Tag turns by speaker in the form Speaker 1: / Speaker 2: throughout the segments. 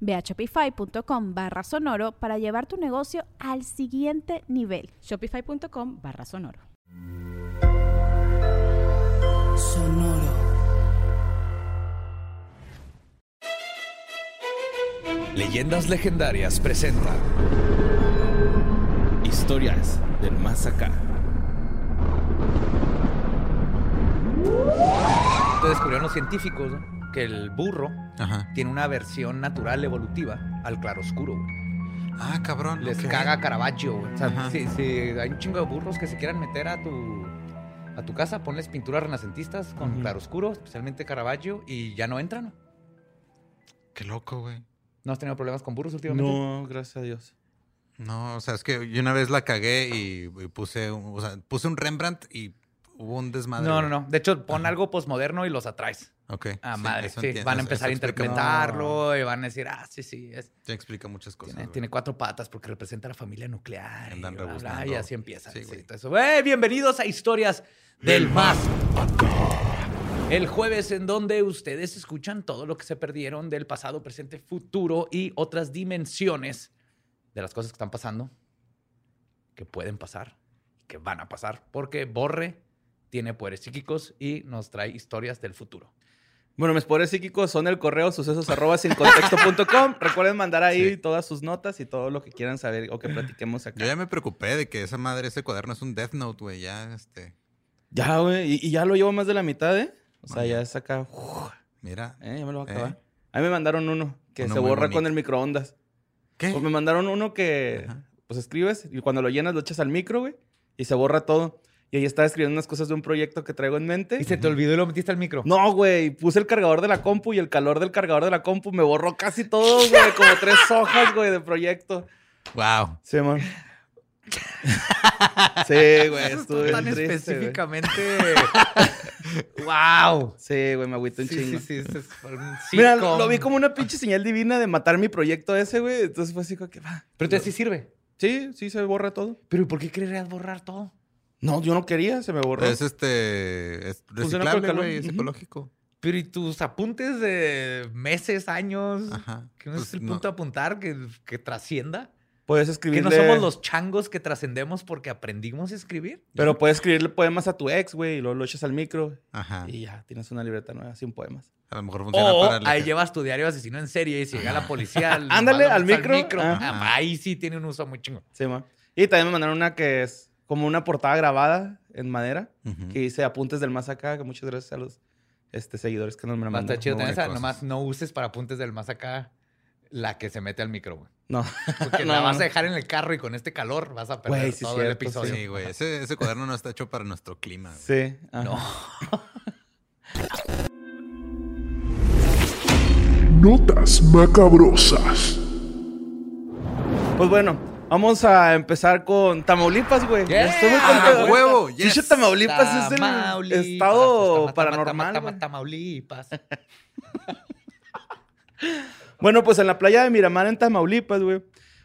Speaker 1: Ve a shopify.com barra sonoro para llevar tu negocio al siguiente nivel.
Speaker 2: Shopify.com barra sonoro.
Speaker 3: Sonoro.
Speaker 4: Leyendas Legendarias presenta Historias del Más Acá.
Speaker 5: Entonces descubrieron los científicos ¿no? Que el burro
Speaker 6: Ajá.
Speaker 5: tiene una versión natural evolutiva al claroscuro. güey.
Speaker 6: Ah, cabrón.
Speaker 5: Les caga Caravaggio. güey. O sea,
Speaker 6: Ajá.
Speaker 5: si, si hay un chingo de burros que se quieran meter a tu, a tu casa, ponles pinturas renacentistas con claroscuro, especialmente Caravaggio, y ya no entran.
Speaker 6: Qué loco, güey.
Speaker 5: ¿No has tenido problemas con burros últimamente?
Speaker 7: No, gracias a Dios.
Speaker 6: No, o sea, es que yo una vez la cagué y, y puse, un- o sea, puse un Rembrandt y hubo un desmadre.
Speaker 5: No, no, no. De hecho, pon
Speaker 6: Ajá.
Speaker 5: algo posmoderno y los atraes.
Speaker 6: Ok.
Speaker 5: Ah,
Speaker 6: sí,
Speaker 5: madre. Sí,
Speaker 6: entiendo,
Speaker 5: van a
Speaker 6: eso-
Speaker 5: empezar a
Speaker 6: explica-
Speaker 5: interpretarlo y van a decir, ah, sí, sí. es-
Speaker 6: Sí, explica muchas cosas.
Speaker 5: tiene, cuatro patas porque representa a la familia nuclear. y,
Speaker 6: Andan
Speaker 5: bla, bla,
Speaker 6: rebuscando.
Speaker 5: y así empieza.
Speaker 6: Sí,
Speaker 5: Sí, todo eso. ¡Eh! bienvenidos a Historias del Más. El jueves en donde ustedes escuchan todo lo que se perdieron del pasado, presente, futuro y otras dimensiones de las cosas que están pasando, que pueden pasar, que van a pasar, porque Borre tiene poderes psíquicos y nos trae historias del futuro.
Speaker 7: Bueno, mis poderes psíquicos son el correo sucesos arroba sin contexto.com. Recuerden mandar ahí
Speaker 6: Sí.
Speaker 7: todas sus notas y todo lo que quieran saber o que platiquemos acá.
Speaker 6: Yo ya me preocupé de que esa madre, ese cuaderno es un Death Note, güey. Ya, este.
Speaker 7: Ya, güey. Y, y ya lo llevo más de la mitad, ¿eh? O sea, ya es acá. uf,
Speaker 6: Mira.
Speaker 7: eh, ya me lo voy a
Speaker 6: Eh.
Speaker 7: acabar. A mí me mandaron uno que
Speaker 6: Uno
Speaker 7: se borra con el microondas.
Speaker 6: ¿Qué?
Speaker 7: Pues me mandaron uno que,
Speaker 6: Ajá.
Speaker 7: pues escribes y cuando lo llenas lo echas al micro, güey, y se borra todo. Y ahí estaba escribiendo unas cosas de un proyecto que traigo en mente.
Speaker 5: Y se te olvidó y lo metiste al micro.
Speaker 7: No, güey, puse el cargador de la compu y el calor del cargador de la compu me borró casi todo, güey, como tres hojas, güey, de proyecto.
Speaker 6: Wow.
Speaker 7: Sí, man. Sí, güey, estuve
Speaker 5: tan
Speaker 7: triste,
Speaker 5: específicamente. ¡Wow!
Speaker 7: Sí, güey, me agüité un
Speaker 5: Sí,
Speaker 7: chingo.
Speaker 5: sí, sí, ese es un
Speaker 7: Mira, lo vi como una pinche señal divina de matar mi proyecto ese, güey. Entonces fue así como que va.
Speaker 5: Pero entonces sí sirve.
Speaker 7: Sí, sí se borra todo.
Speaker 5: Pero ¿y por qué querrías borrar todo?
Speaker 7: No, yo no quería, se me borró.
Speaker 6: Es este. Es reciclable, güey. Es ecológico.
Speaker 5: Pero ¿y tus apuntes de meses, años?
Speaker 6: Aja.
Speaker 5: ¿Que no
Speaker 6: Pues
Speaker 5: es el
Speaker 6: no.
Speaker 5: punto de apuntar? ¿Que, que trascienda?
Speaker 7: Puedes
Speaker 5: ¿Que
Speaker 7: escribirle...
Speaker 5: no somos los changos que trascendemos porque aprendimos a escribir?
Speaker 7: Pero puedes escribirle poemas a tu ex, güey, y luego lo echas al micro.
Speaker 6: Ajá.
Speaker 7: Y ya, tienes una libreta nueva sin poemas.
Speaker 6: A lo mejor funciona
Speaker 5: O
Speaker 6: para.
Speaker 5: ahí llevas tu diario asesino en serie y si llega la policía... al-
Speaker 7: Ándale, al micro.
Speaker 5: Ah,
Speaker 6: Ajá.
Speaker 5: ahí sí tiene un uso muy chingo.
Speaker 7: Sí, man. Y también me mandaron una que es como una portada grabada en madera, que dice apuntes del más acá, que muchas gracias a los este, seguidores que nos me la mandaron.
Speaker 5: chido
Speaker 6: muy
Speaker 5: tener esa.
Speaker 6: cosas.
Speaker 5: Nomás no uses para apuntes del más acá la que se mete al micro, güey.
Speaker 7: No.
Speaker 5: Porque
Speaker 7: No,
Speaker 5: la
Speaker 7: no,
Speaker 5: vas a dejar en el carro y con este calor vas a perder
Speaker 7: Güey, sí,
Speaker 5: todo el episodio.
Speaker 6: Sí, güey. Ese, ese cuaderno no está hecho para nuestro clima, güey.
Speaker 7: Sí. ajá.
Speaker 5: No.
Speaker 3: Notas macabrosas.
Speaker 7: Pues bueno, vamos a empezar con Tamaulipas, güey.
Speaker 5: Yeah.
Speaker 7: Estoy muy
Speaker 5: Ah,
Speaker 7: contento.
Speaker 6: huevo,
Speaker 7: Pinche
Speaker 6: yes.
Speaker 7: Tamaulipas es el
Speaker 5: Tamaulipas,
Speaker 7: estado
Speaker 5: Tama-
Speaker 7: paranormal.
Speaker 5: Tama-
Speaker 7: güey.
Speaker 5: Tama- Tamaulipas.
Speaker 7: Bueno, pues en la playa de Miramar, en Tamaulipas, güey,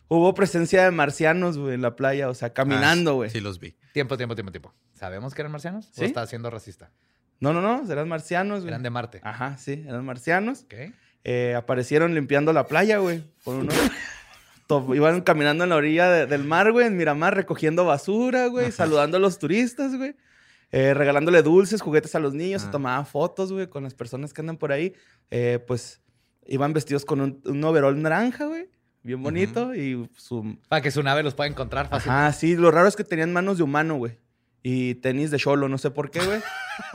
Speaker 7: hubo presencia de marcianos, güey, en la playa, o sea, caminando,
Speaker 6: Ah,
Speaker 7: güey.
Speaker 6: Sí, los vi.
Speaker 5: Tiempo, tiempo, tiempo, tiempo. ¿Sabemos que eran marcianos?
Speaker 7: ¿Sí?
Speaker 5: ¿O está siendo racista?
Speaker 7: No, no, no, eran marcianos, güey.
Speaker 5: Eran de Marte.
Speaker 7: Ajá, sí, eran marcianos.
Speaker 5: Ok.
Speaker 7: Eh, aparecieron limpiando la playa, güey. Con unos... Iban caminando en la orilla de- del mar, güey, en Miramar, recogiendo basura, güey, saludando a los turistas, güey. eh, regalándole dulces, juguetes a los niños, se
Speaker 6: Ah.
Speaker 7: tomaban fotos, güey, con las personas que andan por ahí. Eh, pues iban vestidos con un, un overol naranja, güey, bien bonito, y su...
Speaker 5: Para que su nave los pueda encontrar fácil.
Speaker 7: Ajá, sí, lo raro es que tenían manos de humano, güey. Y tenis de cholo, no sé por qué, güey.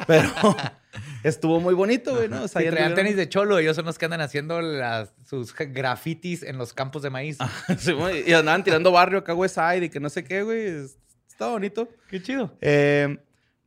Speaker 7: Pero estuvo muy bonito, güey, ¿no? O sea,
Speaker 5: traían tenis de cholo, ellos son los que andan haciendo las- sus grafitis en los campos de maíz.
Speaker 7: Sí, güey, y andaban tirando barrio acá, West Side y que no sé qué, güey. Es- Está bonito.
Speaker 5: Qué chido.
Speaker 7: Eh,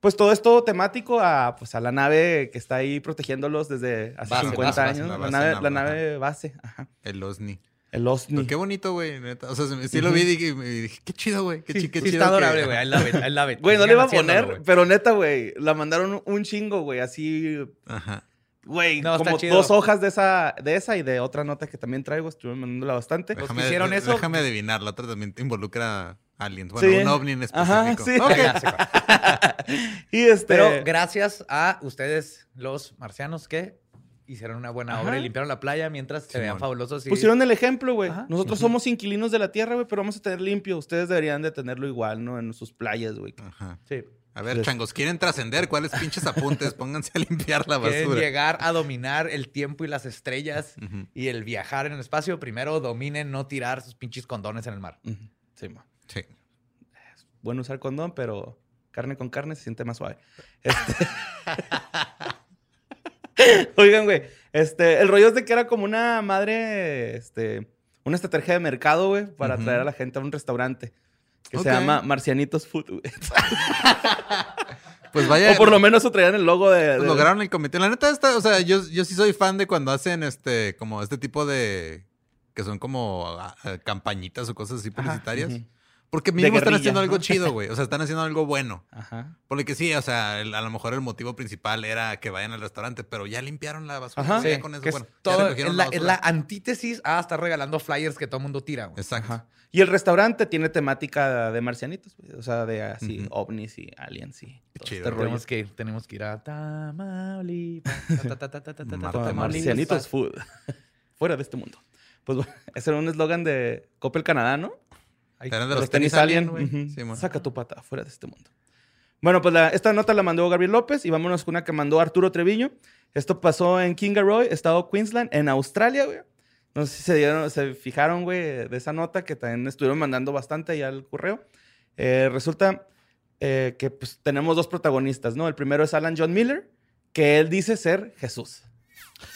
Speaker 7: pues todo esto temático a, pues, a la nave que está ahí protegiéndolos desde hace
Speaker 5: Base,
Speaker 7: 50
Speaker 5: base,
Speaker 7: años.
Speaker 6: base, la
Speaker 7: nave,
Speaker 6: nav-
Speaker 7: la nave base. Ajá.
Speaker 6: El OSNI.
Speaker 7: El OSNI.
Speaker 6: Pero qué bonito, güey. neta. O sea, sí lo vi y dije, qué chido, güey. Qué,
Speaker 5: Sí,
Speaker 6: qué
Speaker 5: sí
Speaker 6: chido.
Speaker 5: está adorable, güey. I love it, I love it.
Speaker 7: Güey, no le iba a poner, pero neta, güey, la mandaron un chingo, güey, así,
Speaker 6: Ajá.
Speaker 7: güey,
Speaker 5: No,
Speaker 7: como dos hojas de esa, de esa y de otra nota que también traigo, estuve mandándola bastante.
Speaker 5: Los que
Speaker 6: Déjame,
Speaker 5: hicieron
Speaker 6: de-
Speaker 5: eso-
Speaker 6: déjame adivinar. La otra también te involucra aliens. Bueno,
Speaker 7: Sí.
Speaker 6: un ovni en específico.
Speaker 7: Ajá, sí.
Speaker 6: Ok.
Speaker 5: Ya sé cuál.
Speaker 7: Y este,
Speaker 5: Pero gracias a ustedes, los marcianos, que hicieron una buena obra y limpiaron la playa mientras se vean fabulosos. Y...
Speaker 7: pusieron el ejemplo, güey.
Speaker 5: Ajá.
Speaker 7: Nosotros somos inquilinos de la tierra, güey, pero vamos a tener limpio. Ustedes deberían de tenerlo igual, ¿no? En sus playas, güey.
Speaker 6: Ajá.
Speaker 5: Sí.
Speaker 6: A ver, changos, ¿quieren trascender? ¿Cuáles pinches apuntes? Pónganse a limpiar la
Speaker 5: Quieren
Speaker 6: basura.
Speaker 5: llegar a dominar el tiempo y las estrellas y el viajar en el espacio. Primero dominen no tirar sus pinches condones en el mar.
Speaker 7: Sí, ma.
Speaker 6: Sí.
Speaker 7: Bueno usar condón, pero carne con carne se siente más suave. Este- Oigan, güey, este, el rollo es de que era como una madre, este, una estrategia de mercado, güey, para atraer a la gente a un restaurante que se llama Marcianitos Food, güey.
Speaker 6: Pues vaya.
Speaker 7: o por lo menos traían el logo de... de-
Speaker 6: lograron el comité. La neta, está, o sea, yo, yo sí soy fan de cuando hacen este, como este tipo de. que son como ah, campañitas o cosas así publicitarias. Porque mínimo están haciendo algo chido, güey. O sea, están haciendo algo bueno.
Speaker 7: Ajá.
Speaker 6: Porque sí, o sea, el- a lo mejor el motivo principal era que vayan al restaurante, pero ya limpiaron la basura.
Speaker 7: Ajá.
Speaker 5: Sí,
Speaker 6: con eso,
Speaker 5: que es
Speaker 6: bueno, ya
Speaker 5: todo- es, la,
Speaker 6: la
Speaker 5: es antítesis a estar regalando flyers que todo el mundo tira. güey.
Speaker 6: Exacto.
Speaker 7: Ajá. Y el restaurante tiene temática de marcianitos, güey. O sea, de así, ovnis y aliens y todo
Speaker 6: chido.
Speaker 7: este rollo.
Speaker 5: Tenemos que ir, tenemos que ir a Tamaulipas.
Speaker 7: Marcianitos Food. Fuera de este mundo. Pues bueno, ese era un eslogan de Coppel Canadá, ¿no?
Speaker 5: Ay,
Speaker 6: Eran de
Speaker 7: Los,
Speaker 6: los
Speaker 7: tenis
Speaker 6: tenis
Speaker 7: alien.
Speaker 6: alien, güey.
Speaker 7: Ujú.
Speaker 6: Sí, mon.
Speaker 7: Saca tu pata, fuera de este mundo. Bueno, pues la- esta nota la mandó Gabriel López y vámonos con una que mandó Arturo Treviño. Esto pasó en Kingaroy, estado Queensland, en Australia, güey. No sé si se, dieron, se fijaron, güey, de esa nota que también estuvieron mandando bastante ahí al correo. Eh, resulta eh, que pues, tenemos dos protagonistas, ¿no? El primero es Alan John Miller, que él dice ser Jesús.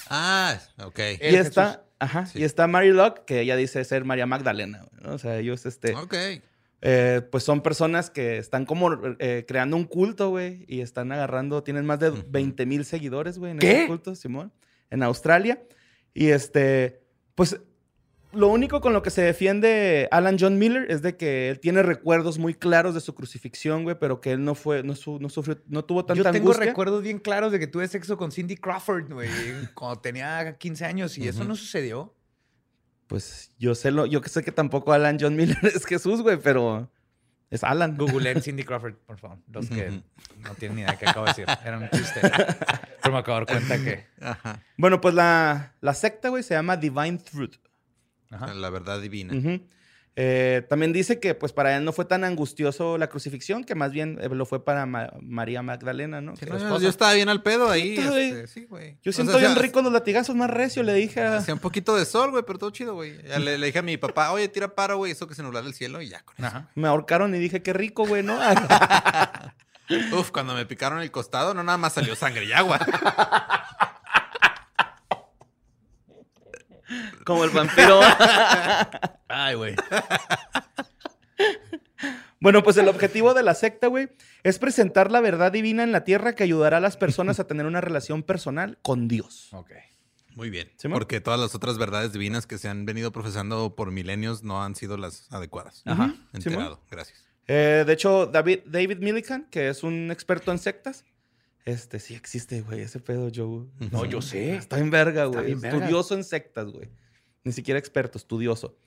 Speaker 6: Ah, ok.
Speaker 7: Y está,
Speaker 5: Jesús.
Speaker 7: Ajá,
Speaker 6: Sí.
Speaker 7: y está Mary Locke, que ella dice ser María Magdalena. O sea, ellos, este,
Speaker 6: Ok.
Speaker 7: eh, pues son personas que están como eh, creando un culto, güey, y están agarrando, tienen más de
Speaker 6: Ujú.
Speaker 7: 20 mil seguidores, güey, en
Speaker 5: ¿Qué?
Speaker 7: ese culto, Simón, en Australia. Y este, pues lo único con lo que se defiende Alan John Miller es de que él tiene recuerdos muy claros de su crucifixión, güey, pero que él no fue, no, su- no sufrió, no tuvo tanta
Speaker 5: Yo tengo
Speaker 7: angustia.
Speaker 5: recuerdos bien claros de que tuve sexo con Cindy Crawford, güey, cuando tenía 15 años y eso no sucedió.
Speaker 7: Pues yo sé lo, yo que sé que tampoco Alan John Miller es Jesús, güey, pero es Alan.
Speaker 5: Googleen Cindy Crawford, por favor. Los que no tienen ni idea de qué acabo de decir. Era un chiste. Pero me acabo de dar cuenta que...
Speaker 6: Ajá.
Speaker 7: Bueno, pues la, la secta, güey, se llama Divine Truth.
Speaker 5: Ajá.
Speaker 6: La verdad divina.
Speaker 7: Eh, también dice que pues para él no fue tan angustioso la crucifixión, que más bien eh, lo fue para Ma- María Magdalena, ¿no?
Speaker 6: Sí, no, yo estaba bien al pedo ahí.
Speaker 7: Sí, güey.
Speaker 6: este, sí, güey.
Speaker 7: Yo
Speaker 6: O
Speaker 7: siento
Speaker 6: sea,
Speaker 7: bien rico los latigazos más recio, le dije a...
Speaker 6: Hacía un poquito de sol, güey, pero todo chido, güey. Le, le dije a mi papá, oye, tira paro, güey, eso que se nublara el cielo y ya con eso.
Speaker 5: Ajá.
Speaker 7: Me ahorcaron y dije, qué rico, güey, ¿no?
Speaker 6: Uf, cuando me picaron el costado, no nada más salió sangre y agua.
Speaker 7: Como el vampiro.
Speaker 5: Ay, güey.
Speaker 7: bueno, pues el objetivo de la secta, güey, es presentar la verdad divina en la tierra que ayudará a las personas a tener una relación personal con Dios.
Speaker 5: Ok.
Speaker 6: Muy bien.
Speaker 7: ¿Sí,
Speaker 6: porque todas las otras verdades divinas que se han venido profesando por milenios no han sido las adecuadas.
Speaker 7: Ajá.
Speaker 6: Enterado. Gracias.
Speaker 7: Eh, de hecho, David, David Millikan, que es un experto en sectas, este sí existe, güey, ese pedo, Joe.
Speaker 5: No, yo sé.
Speaker 7: Está en verga, güey.
Speaker 5: verga.
Speaker 7: Estudioso en sectas, güey. Ni siquiera experto, estudioso.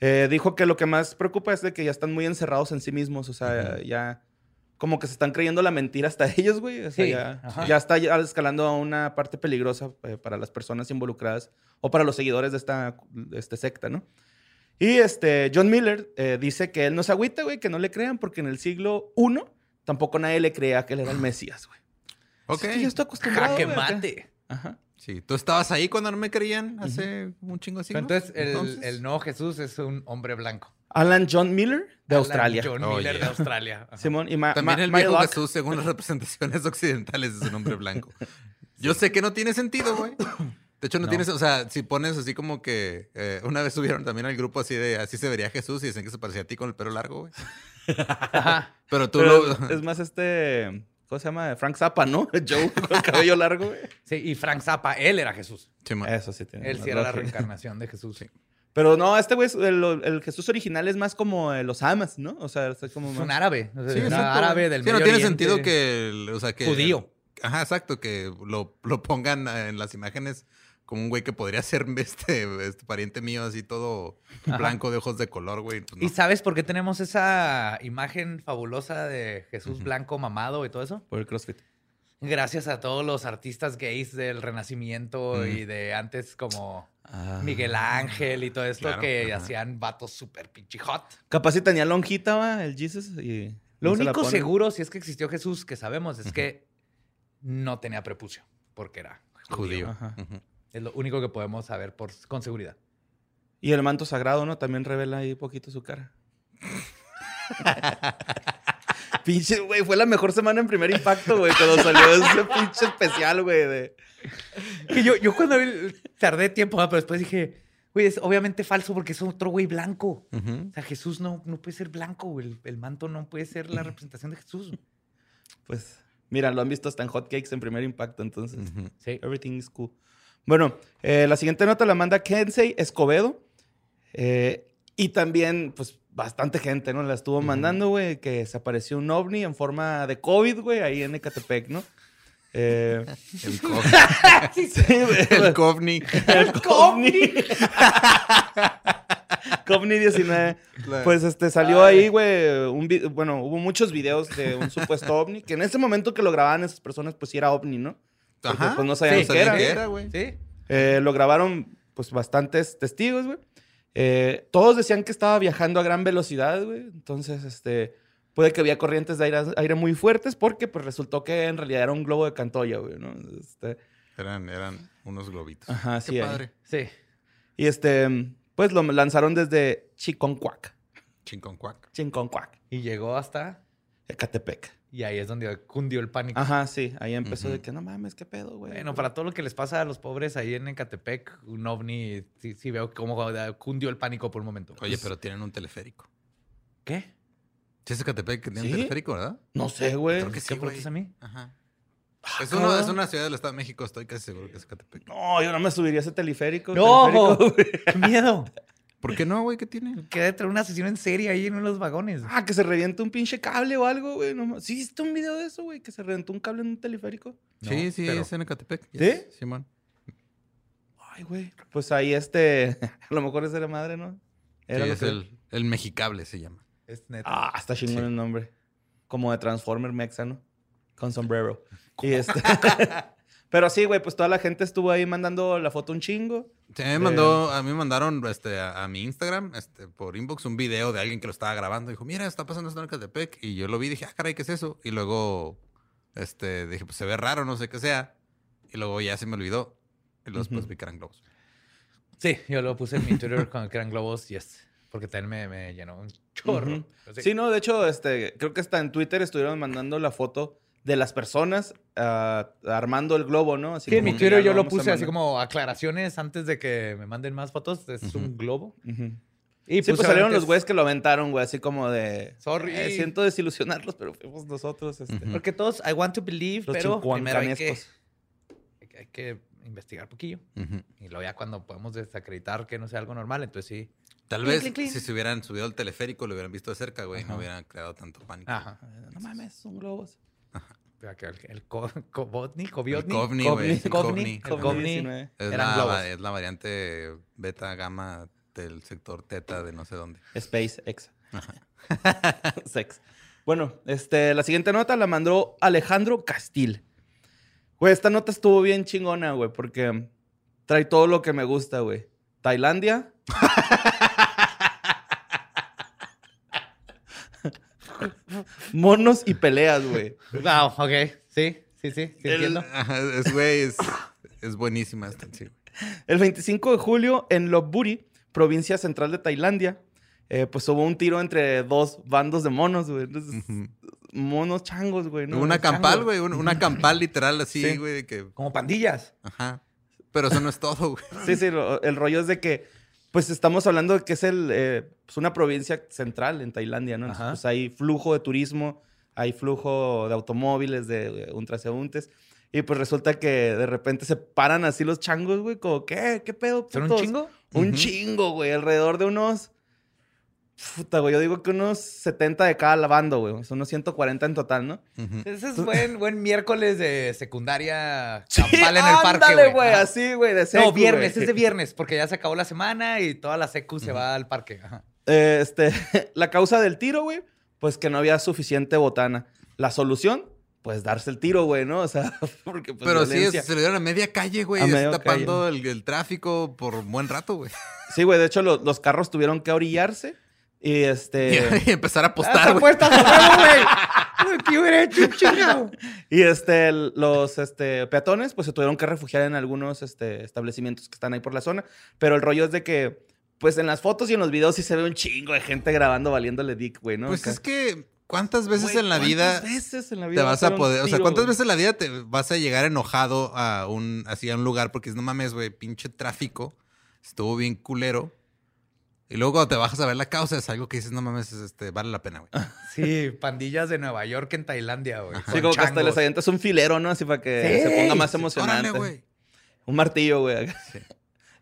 Speaker 7: Eh, dijo que lo que más preocupa es de que ya están muy encerrados en sí mismos. O sea, ya como que se están creyendo la mentira hasta ellos, güey. O sea,
Speaker 5: Sí,
Speaker 7: ya, está escalando a una parte peligrosa eh, para las personas involucradas o para los seguidores de esta de este secta, ¿no? Y este, John Miller eh, dice que él no se agüita, güey, que no le crean, porque en el siglo I tampoco nadie le creía que él era el Mesías, güey.
Speaker 6: Ok.
Speaker 7: Es que yo estoy acostumbrado.
Speaker 5: Jaque mate.
Speaker 7: Ajá.
Speaker 6: Sí, tú estabas ahí cuando no me creían hace un chingo de siglos.
Speaker 5: Entonces, el,
Speaker 6: Entonces,
Speaker 5: el nuevo Jesús es un hombre blanco.
Speaker 7: Alan John Miller de
Speaker 5: Alan
Speaker 7: Australia.
Speaker 5: John
Speaker 6: Oh,
Speaker 5: Miller de
Speaker 6: yeah.
Speaker 5: Australia. Ajá.
Speaker 7: Simón y Ma-
Speaker 6: También
Speaker 7: Ma-
Speaker 6: el viejo
Speaker 7: Locke.
Speaker 6: Jesús, según las representaciones occidentales, es un hombre blanco. Yo sé que no tiene sentido, güey. De hecho, no,
Speaker 5: No.
Speaker 6: tienes, o sea, si pones así como que eh, una vez subieron también al grupo así de así se vería Jesús y dicen que se parecía a ti con el pelo largo, güey.
Speaker 5: Ajá.
Speaker 6: Pero tú
Speaker 7: Pero
Speaker 6: lo.
Speaker 7: es más este. ¿Cómo se llama? Frank Zappa, ¿no? Joe con el cabello largo, güey.
Speaker 5: Sí, y Frank Zappa, él era Jesús.
Speaker 6: Sí, man.
Speaker 7: Eso sí tiene.
Speaker 5: Él sí era la reencarnación de Jesús.
Speaker 7: Pero no, este güey, es- el, el Jesús original es más como eh, los amas, ¿no? O sea, es como
Speaker 5: Es un árabe. o sea,
Speaker 6: Sí,
Speaker 5: era
Speaker 6: exacto,
Speaker 5: árabe del
Speaker 6: Sí,
Speaker 5: Medio
Speaker 6: no tiene
Speaker 5: Oriente.
Speaker 6: sentido que, o sea, que
Speaker 5: Judío.
Speaker 6: Ajá, exacto, que lo, lo pongan en las imágenes como un güey que podría ser este, este pariente mío, así todo
Speaker 5: Ajá.
Speaker 6: blanco de ojos de color, güey. Pues no.
Speaker 5: ¿Y sabes por qué tenemos esa imagen fabulosa de Jesús blanco mamado y todo eso?
Speaker 7: Por el CrossFit.
Speaker 5: Gracias a todos los artistas gays del Renacimiento y de antes como
Speaker 7: Ah.
Speaker 5: Miguel Ángel y todo esto
Speaker 6: Claro,
Speaker 5: que hacían vatos súper pinche hot.
Speaker 7: Capaz si tenía lonjita, va, el Jesus. Y
Speaker 5: Lo
Speaker 7: no
Speaker 5: único seguro, si es que existió Jesús, que sabemos, es que no tenía prepucio, porque era judío.
Speaker 6: Judío.
Speaker 7: Ajá.
Speaker 5: Es lo único que podemos saber por, con seguridad.
Speaker 7: Y el manto sagrado, ¿no? También revela ahí poquito su cara. pinche, güey, fue la mejor semana en primer impacto, güey, cuando salió ese pinche especial, güey, de...
Speaker 5: Que yo, yo cuando vi- tardé tiempo, ah, pero después dije, güey, es obviamente falso porque es otro güey blanco. O sea, Jesús no, no puede ser blanco, güey. El, el manto no puede ser la representación de Jesús.
Speaker 7: Pues, mira, lo han visto hasta en hotcakes en primer impacto, entonces...
Speaker 5: Sí.
Speaker 7: Everything is cool. Bueno, eh, la siguiente nota la manda Kensei Escobedo. eh, y también, pues, bastante gente, ¿no? La estuvo mandando, güey, que se apareció un ovni en forma de COVID, güey, ahí en Ecatepec, ¿no? Eh,
Speaker 6: El, co-
Speaker 7: sí,
Speaker 6: el Covni.
Speaker 7: El Covni. Covni 19.
Speaker 6: Claro.
Speaker 7: Pues este salió ahí, güey. un Bueno, hubo muchos videos de un supuesto ovni. Que en ese momento que lo grababan esas personas, pues sí era ovni, ¿no?
Speaker 6: Ajá.
Speaker 7: pues, no sabían
Speaker 6: Sí,
Speaker 7: qué era.
Speaker 6: qué era, güey.
Speaker 5: Sí.
Speaker 7: Eh, lo grabaron, pues, bastantes testigos, güey. Eh, todos decían que estaba viajando a gran velocidad, güey. Entonces, este, puede que había corrientes de aire, aire muy fuertes porque, pues, resultó que en realidad era un globo de Cantoya, güey, ¿no? Este,
Speaker 6: Eran, eran unos globitos.
Speaker 7: Ajá,
Speaker 6: Qué
Speaker 7: sí, ahí.
Speaker 6: padre.
Speaker 5: Sí.
Speaker 7: y este, pues, lo lanzaron desde Chiconcuac.
Speaker 6: Chinconcuac.
Speaker 7: Chiconcuac.
Speaker 5: Y llegó hasta...
Speaker 7: Ecatepec.
Speaker 5: Y ahí es donde cundió el pánico.
Speaker 7: Ajá, sí. Ahí empezó de que, no mames, qué pedo, güey.
Speaker 5: Bueno, para todo lo que les pasa a los pobres ahí en Ecatepec, un ovni, sí, sí veo cómo cundió el pánico por un momento.
Speaker 6: Oye, pero tienen un teleférico.
Speaker 5: ¿Qué?
Speaker 6: Sí, es Ecatepec que tiene
Speaker 7: ¿Sí?
Speaker 6: un teleférico, ¿verdad?
Speaker 7: No sé, güey.
Speaker 6: Creo que
Speaker 5: ¿Qué
Speaker 6: sí, güey.
Speaker 5: a mí?
Speaker 6: Ajá.
Speaker 7: Ah,
Speaker 6: Es, uno-
Speaker 7: cabrón.
Speaker 6: es una ciudad del Estado de México, estoy casi seguro que es Ecatepec.
Speaker 7: No, yo no me subiría a ese teleférico.
Speaker 5: ¡No!
Speaker 7: teleférico, güey.
Speaker 5: ¡Qué miedo!
Speaker 6: ¿Por qué no, güey? ¿Qué tiene?
Speaker 5: Queda traer una asesión en serie ahí en los vagones.
Speaker 7: Ah, que se revienta un pinche cable o algo, güey. No, sí, ¿viste un video de eso, güey? Que se reventó un cable en un teleférico.
Speaker 5: No,
Speaker 6: sí, sí,
Speaker 5: pero-
Speaker 6: es en Ecatepec.
Speaker 7: ¿Sí?
Speaker 6: Simón.
Speaker 7: Ay, güey. Pues ahí este. A lo mejor es de la madre, ¿no?
Speaker 6: Sí,
Speaker 7: lo
Speaker 6: es
Speaker 7: que-
Speaker 6: el, el mexicable se llama.
Speaker 5: Es neta.
Speaker 7: Ah, está chingón
Speaker 6: Sí.
Speaker 7: el nombre. Como de Transformer Mexano. Con sombrero. Y este. Pero sí, güey, pues toda la gente estuvo ahí mandando la foto un chingo.
Speaker 6: Sí, me mandó, a mí me mandaron este, a, a mi Instagram, este, por inbox, un video de alguien que lo estaba grabando. Dijo, mira, está pasando esto en Ecatepec. Y yo lo vi y dije, ah, caray, ¿qué es eso? Y luego, este, dije, pues se ve raro, no sé qué sea. Y luego ya se me olvidó. Y luego después
Speaker 7: Ujú.
Speaker 6: vi que eran globos.
Speaker 5: Sí, yo lo puse en mi Twitter con que eran globos, yes. Porque también me, me llenó un chorro.
Speaker 7: Sí. no, de hecho, este, creo que hasta en Twitter estuvieron mandando la foto de las personas ah, armando el globo, ¿no? Así
Speaker 5: Sí, en mi Twitter yo lo puse así como aclaraciones antes de que me manden más fotos. Es
Speaker 6: Ujú.
Speaker 5: un globo.
Speaker 7: Ujú.
Speaker 5: Y
Speaker 7: Sí, pues
Speaker 5: puse
Speaker 7: salieron los güeyes que lo aventaron, güey, así como de...
Speaker 5: Sorry.
Speaker 7: "Eh, siento desilusionarlos, pero fuimos nosotros. Este.
Speaker 6: Ujú.
Speaker 5: Porque todos, I want to believe,
Speaker 7: Los
Speaker 5: pero primero hay que, hay que- hay que investigar poquillo.
Speaker 6: Ujú.
Speaker 5: Y luego ya cuando podemos desacreditar que no sea algo normal, entonces sí.
Speaker 6: Tal
Speaker 5: Clink,
Speaker 6: vez
Speaker 5: clink, clink.
Speaker 6: si se hubieran subido al teleférico, lo hubieran visto de cerca, güey, no hubieran creado tanto pánico.
Speaker 5: Ajá.
Speaker 7: No mames, son globos.
Speaker 5: El, Cobotni, Cobiotni.
Speaker 6: El Covni,
Speaker 7: Covni,
Speaker 6: güey. el
Speaker 5: Covni,
Speaker 6: Covni.
Speaker 5: el
Speaker 6: Ajá.
Speaker 5: Covni.
Speaker 7: 19.
Speaker 6: Es
Speaker 5: eran
Speaker 6: la,
Speaker 5: globos.
Speaker 6: va- es la variante beta gamma del sector teta de no sé dónde.
Speaker 7: SpaceX. Sex. Bueno, este, la siguiente nota la mandó Alejandro Castil. Güey, esta nota estuvo bien chingona, güey, porque trae todo lo que me gusta, güey. Tailandia. Monos y peleas, güey.
Speaker 5: Wow, ok. Sí, sí, sí. sí
Speaker 6: El- es, güey, es, es buenísima esta, sí. güey.
Speaker 7: El 25 de julio, en Lopburi, provincia central de Tailandia, eh, pues hubo un tiro entre dos bandos de monos, güey. Entonces, monos changos, güey. ¿no?
Speaker 6: una campal, güey. un- Una campal literal así,
Speaker 7: Sí.
Speaker 6: güey. de que...
Speaker 5: Como pandillas.
Speaker 6: Ajá. Pero eso no es todo, güey.
Speaker 7: Sí, sí, lo- el rollo es de que, pues estamos hablando de que es el, eh, pues, una provincia central en Tailandia, ¿no? Entonces, pues hay flujo de turismo, hay flujo de automóviles, de eh, ultraseúntes. Y pues resulta que de repente se paran así los changos, güey, como, ¿qué? ¿Qué pedo?
Speaker 5: ¿Son un
Speaker 7: putos?"
Speaker 5: chingo?
Speaker 7: Un chingo, güey, alrededor de unos... Puta, güey, yo digo que unos 70 de cada lavando, güey. Son unos 140 en total, ¿no?
Speaker 5: Ese es buen, buen miércoles de secundaria
Speaker 7: Sí,
Speaker 5: campal en el parque,
Speaker 7: ándale,
Speaker 5: güey.
Speaker 7: güey, así, güey, de
Speaker 5: No,
Speaker 7: secu,
Speaker 5: viernes,
Speaker 7: güey.
Speaker 5: es de viernes, porque ya se acabó la semana y toda la secu se va al parque. Ajá.
Speaker 7: Eh, este, la causa del tiro, güey, pues que no había suficiente botana. La solución, pues darse el tiro, güey, ¿no? O sea, porque pues
Speaker 6: Pero sí, es- se lo dieron a media calle, güey. Tapando el, el tráfico por un buen rato, güey.
Speaker 7: Sí, güey, de hecho lo- los carros tuvieron que orillarse y este...
Speaker 6: Y empezar a apostar.
Speaker 7: Y este, los este, peatones, pues se tuvieron que refugiar en algunos este, establecimientos que están ahí por la zona. Pero el rollo es de que, pues en las fotos y en los videos sí se ve un chingo de gente grabando valiéndole dick, güey, ¿no?
Speaker 6: Pues
Speaker 7: Acá.
Speaker 6: es que, ¿cuántas veces
Speaker 7: Güey,
Speaker 6: en la
Speaker 7: ¿cuántas
Speaker 6: vida
Speaker 7: veces en la vida
Speaker 6: te
Speaker 7: vas
Speaker 6: a poder, o sea, cuántas
Speaker 7: güey?
Speaker 6: veces en la vida te vas a llegar enojado a un, así a un lugar porque no mames, güey, pinche tráfico, estuvo bien culero. Y luego cuando te bajas a ver la causa es algo que dices, no mames, este, vale la pena, güey.
Speaker 5: Sí, pandillas de Nueva York en Tailandia, güey.
Speaker 7: Sí, como que hasta
Speaker 5: changos.
Speaker 7: les avientas un filero, ¿no? Así para que
Speaker 5: Sí,
Speaker 7: se ponga más
Speaker 5: sí,
Speaker 7: emocionante.
Speaker 6: Órale, güey.
Speaker 7: Un martillo, güey.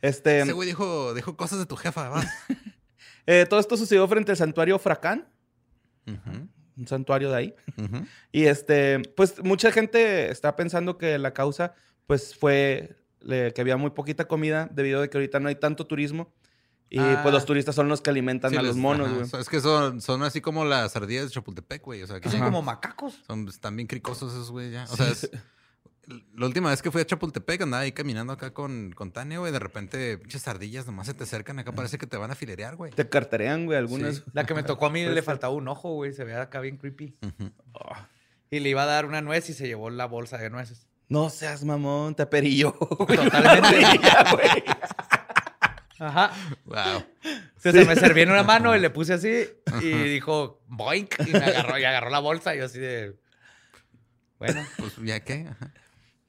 Speaker 7: Este,
Speaker 6: Ese güey dijo, dijo cosas de tu jefa, vas.
Speaker 7: eh, todo esto sucedió frente al santuario Fracán,
Speaker 6: Ujú,
Speaker 7: un santuario de ahí. Y este, pues mucha gente está pensando que la causa, pues fue le- que había muy poquita comida debido a que ahorita no hay tanto turismo. Y
Speaker 5: Ah.
Speaker 7: pues los turistas son los que alimentan
Speaker 6: Sí,
Speaker 7: a los monos, güey.
Speaker 6: Es que son, son así como las ardillas de Chapultepec, güey. O sea, que
Speaker 5: son como macacos.
Speaker 6: son, están bien cricosos esos, güey, ya. O sea, es- la última vez que fui a Chapultepec andaba ahí caminando acá con, con Tania, güey. De repente, pinches ardillas nomás se te acercan. Acá parece que te van a filerear, güey.
Speaker 7: Te carterean, güey, algunas.
Speaker 6: Sí.
Speaker 5: La que me tocó a mí
Speaker 7: Puede
Speaker 5: le faltaba un ojo, güey. Se veía acá bien creepy. Y le iba a dar una nuez y se llevó la bolsa de nueces.
Speaker 7: No seas mamón, te perillo.
Speaker 5: Totalmente. Ajá.
Speaker 6: Wow.
Speaker 5: Se, se me servía en una mano y le puse así y dijo boink y me agarró y agarró la bolsa y yo así de bueno
Speaker 6: Pues, ¿ya qué? Ajá.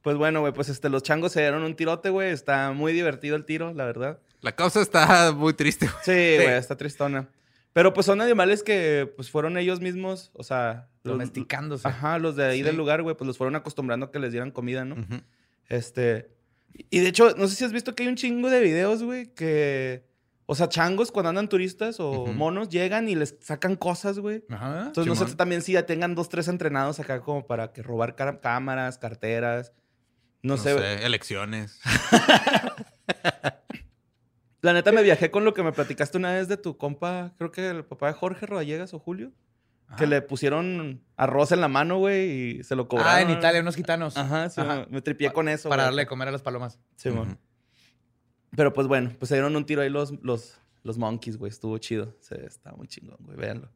Speaker 7: Pues bueno, güey, pues este, los changos se dieron un tirote, güey. Está muy divertido el tiro, la verdad.
Speaker 6: La causa está muy triste, güey.
Speaker 7: Sí, güey, está tristona. Pero pues son animales que pues fueron ellos mismos, o sea... los-
Speaker 5: domesticándose.
Speaker 7: Ajá, los de ahí
Speaker 6: Sí.
Speaker 7: del lugar, güey, pues los fueron acostumbrando a que les dieran comida, ¿no? Este. Y de hecho, no sé si has visto que hay un chingo de videos, güey, que. O sea, changos cuando andan turistas o monos llegan y les sacan cosas, güey.
Speaker 5: Ajá.
Speaker 7: Entonces, no sé también si ya tengan dos, tres entrenados acá como para que robar cámaras, carteras. No,
Speaker 6: No,
Speaker 7: sé.
Speaker 6: sé, elecciones.
Speaker 7: La neta me viajé con lo que me platicaste una vez de tu compa, creo que el papá de Jorge Rodallegas o Julio, que le pusieron arroz en la mano, güey, y se lo cobraron.
Speaker 5: Ah, en Italia, unos gitanos.
Speaker 7: Ajá, sí,
Speaker 5: Ajá.
Speaker 7: me- me tripié con eso.
Speaker 5: Para
Speaker 7: güey.
Speaker 5: darle de comer a las palomas.
Speaker 7: Sí, mon. Pero pues bueno, pues se dieron un tiro ahí los, los, los monkeys, güey. Estuvo chido. Se, está muy chingón, güey. Véanlo.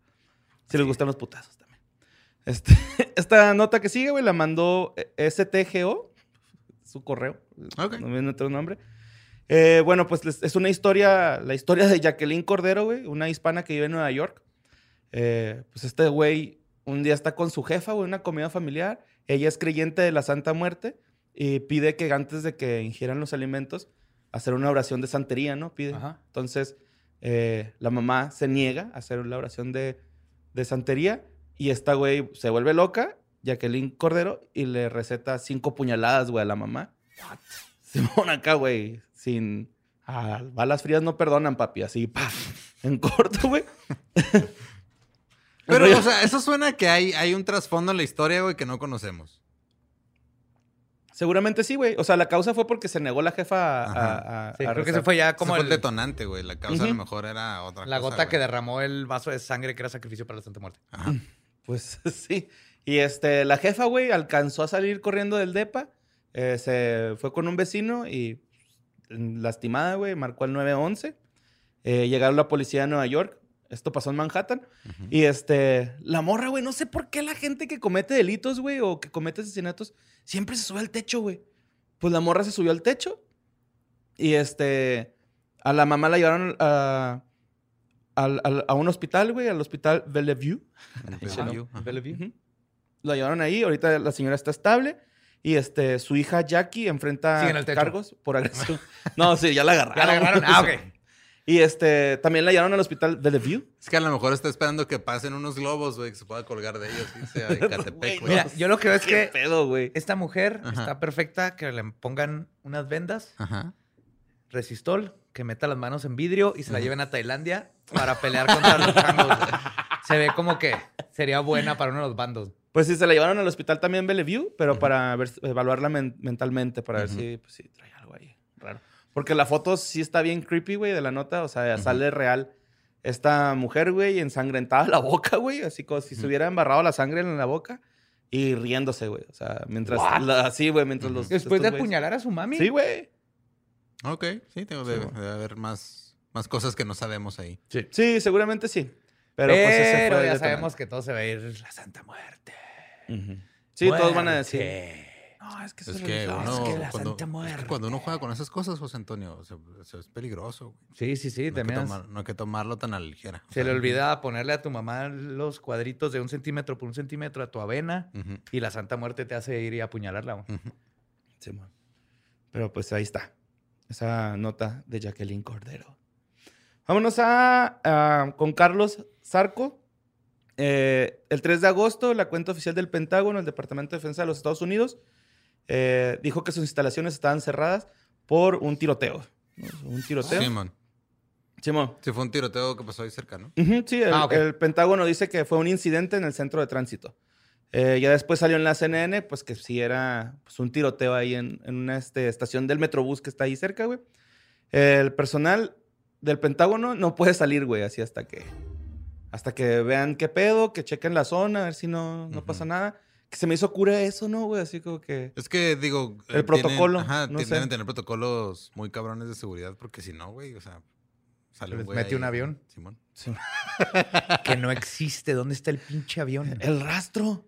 Speaker 7: Si les gustan los putazos también. Este, esta nota que sigue, güey, la mandó STGO. Su correo.
Speaker 6: Ok.
Speaker 7: No viene otro nombre. Eh, bueno, pues es una historia, la historia de Jacqueline Cordero, güey, una hispana que vive en Nueva York. Eh, pues este güey un día está con su jefa, güey, una comida familiar. Ella es creyente de la Santa Muerte y pide que antes de que ingieran los alimentos, hacer una oración de santería, ¿no? Pide.
Speaker 5: Ajá.
Speaker 7: Entonces, eh, la mamá se niega a hacer la oración de, de santería y esta güey se vuelve loca, Jacqueline Cordero, y le receta cinco puñaladas, güey, a la mamá. Simón acá, güey, sin... Ah, balas frías no perdonan, papi, así, pa, en corto, güey.
Speaker 6: Pero, o sea, eso suena que hay, hay un trasfondo en la historia, güey, que no conocemos.
Speaker 7: Seguramente sí, güey. O sea, la causa fue porque se negó la jefa a... A- a-
Speaker 5: Sí,
Speaker 7: a
Speaker 5: creo que se fue ya
Speaker 6: Como fue el
Speaker 5: el-
Speaker 6: detonante, güey. La causa a lo mejor era otra
Speaker 5: la
Speaker 6: cosa,
Speaker 5: gota que derramó el vaso de sangre que era sacrificio para la Santa Muerte.
Speaker 6: Ajá.
Speaker 7: Pues sí. Y este, la jefa, güey, alcanzó a salir corriendo del DEPA. eh, se fue con un vecino y lastimada, güey, marcó el 911. Eh, llegaron la policía de Nueva York. Esto pasó en Manhattan. Y este, la morra, güey, no sé por qué la gente que comete delitos, güey, o que comete asesinatos, siempre se sube al techo, güey. Pues la morra se subió al techo y este, a la mamá la llevaron a, a un hospital, güey, al hospital Bellevue.
Speaker 6: Bellevue.
Speaker 7: Ujú. La llevaron ahí, ahorita la señora está estable. Y este, su hija Jackie enfrenta
Speaker 5: Sigue en
Speaker 7: cargos por agresión. no, sí, ya la agarraron.
Speaker 5: Ya la agarraron. Ah, ok.
Speaker 7: Y este, también la llevaron al hospital Bellevue.
Speaker 6: Es que a lo mejor está esperando que pasen unos globos, güey, que se pueda colgar de ellos. Y sea de Catepec, güey.
Speaker 5: Mira, yo lo que veo es
Speaker 7: ¿Qué
Speaker 5: que
Speaker 7: pedo, güey?
Speaker 5: esta mujer
Speaker 6: Ajá.
Speaker 5: está perfecta, que le pongan unas vendas,
Speaker 6: Ajá.
Speaker 5: resistol, que meta las manos en vidrio y se la lleven a Tailandia para pelear contra los changos. güey. Se ve como que sería buena para uno de los bandos.
Speaker 7: Pues sí, se la llevaron al hospital también Bellevue, pero para ver- evaluarla men- mentalmente, para ver si, pues, sí, trae algo ahí raro. Porque la foto sí está bien creepy, güey, de la nota. O sea, sale real esta mujer, güey, ensangrentada la boca, güey, así como si se hubiera embarrado la sangre en la boca y riéndose, güey. O sea, mientras, la- así, güey, mientras los...
Speaker 5: Después de apuñalar a su mami.
Speaker 7: Sí, güey.
Speaker 6: Ok, sí, tengo de,
Speaker 7: Sí,
Speaker 6: debe haber más, más cosas que no sabemos ahí.
Speaker 7: Sí, seguramente sí. Pero,
Speaker 5: Pero,
Speaker 7: pues ese fue el
Speaker 5: ya sabemos que todo se va a ir la Santa Muerte.
Speaker 7: Sí, todos van a decir...
Speaker 5: Muerte.
Speaker 7: No, es que
Speaker 6: Es que, uno,
Speaker 5: es que la
Speaker 6: cuando,
Speaker 5: Santa
Speaker 6: es que
Speaker 5: Muerte.
Speaker 6: cuando uno juega con esas cosas, José Antonio, se- se- es peligroso. güey.
Speaker 5: Sí, sí, sí.
Speaker 6: No, hay que
Speaker 5: también es-
Speaker 6: tomar- no hay que tomarlo tan a la ligera. O
Speaker 5: Se le
Speaker 6: sea,
Speaker 5: olvida ponerle a tu mamá los cuadritos de un centímetro por un centímetro a tu avena
Speaker 6: ujú,
Speaker 5: y la Santa Muerte te hace ir y apuñalarla. güey.
Speaker 6: ujú.
Speaker 7: Sí, man. Pero pues ahí está. Esa nota de Jacqueline Cordero. Vámonos a, a- con Carlos Zarco. Eh, el 3 de agosto, la cuenta oficial del Pentágono, el Departamento de Defensa de los Estados Unidos, eh, dijo que sus instalaciones estaban cerradas por un tiroteo. Un tiroteo.
Speaker 6: Simón.
Speaker 7: Simón.
Speaker 6: Sí, fue un tiroteo que pasó ahí cerca, ¿no?
Speaker 7: Ujú, sí, el,
Speaker 5: Ah, ok.
Speaker 7: el Pentágono dice que fue un incidente en el centro de tránsito. Eh, ya después salió en la CNN, pues que sí era pues, un tiroteo ahí en, en una este, estación del Metrobús que está ahí cerca, güey. El personal del Pentágono no puede salir, güey, así hasta que hasta que vean qué pedo, que chequen la zona, a ver si no, no
Speaker 6: Ujú.
Speaker 7: pasa nada. Que se me hizo cura eso, ¿no, güey? Así como que...
Speaker 6: Es que, digo...
Speaker 7: El
Speaker 6: eh,
Speaker 7: protocolo,
Speaker 6: Tienen, ajá,
Speaker 7: no
Speaker 6: tienen- deben tener protocolos muy cabrones de seguridad porque si no, güey, o sea... Sale
Speaker 5: Les mete
Speaker 6: ahí,
Speaker 5: un avión.
Speaker 6: Simón.
Speaker 5: Que no existe. ¿Dónde está el pinche avión?
Speaker 7: El rastro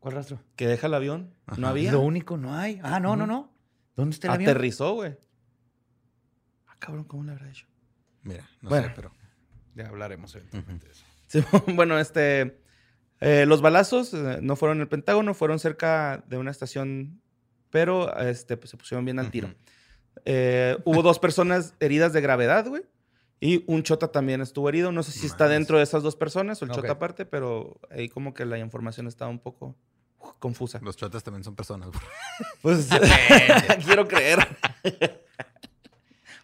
Speaker 5: ¿Cuál rastro?
Speaker 7: que deja el avión,
Speaker 6: Ajá.
Speaker 7: no había.
Speaker 5: Lo único, no hay. Ah, no, no, no. ¿Dónde está el avión?
Speaker 7: Aterrizó, güey. Ah, cabrón, ¿cómo le habrá hecho?
Speaker 6: Mira, no
Speaker 7: Bueno.
Speaker 6: sé, pero...
Speaker 5: Ya hablaremos eventualmente de eso.
Speaker 7: Sí, bueno, este. Eh, los balazos eh, no fueron en el Pentágono, fueron cerca de una estación, pero este, pues, se pusieron bien al tiro. Eh, hubo dos personas heridas de gravedad, güey. Y un chota también estuvo herido. No sé si está dentro de esas dos personas o el chota aparte, pero ahí como que la información estaba un poco uh, confusa.
Speaker 6: Los chotas también son personas. güey.
Speaker 7: Pues quiero creer.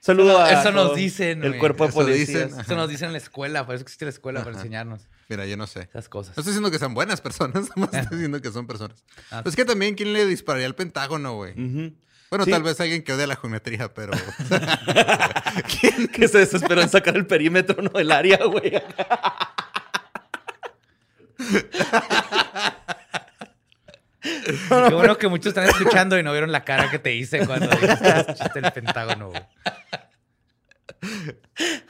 Speaker 7: Saludo a
Speaker 5: Eso nos dicen,
Speaker 7: el cuerpo de
Speaker 6: Eso
Speaker 7: policías.
Speaker 6: dicen.
Speaker 5: Eso nos dicen en la escuela. Por eso existe la escuela, para enseñarnos
Speaker 6: Mira, yo no sé.
Speaker 5: esas cosas.
Speaker 6: No estoy diciendo que sean buenas personas, no estoy diciendo que son personas.
Speaker 5: Ah.
Speaker 6: Pues que también, ¿quién le dispararía al Pentágono, güey? Bueno,
Speaker 7: Sí.
Speaker 6: tal vez alguien que odia la geometría, pero...
Speaker 7: que se desesperó en sacar el perímetro, no el área, güey.
Speaker 5: Qué bueno que muchos están escuchando y no vieron la cara que te hice cuando dijiste "Ah, chiste el Pentágono, güey.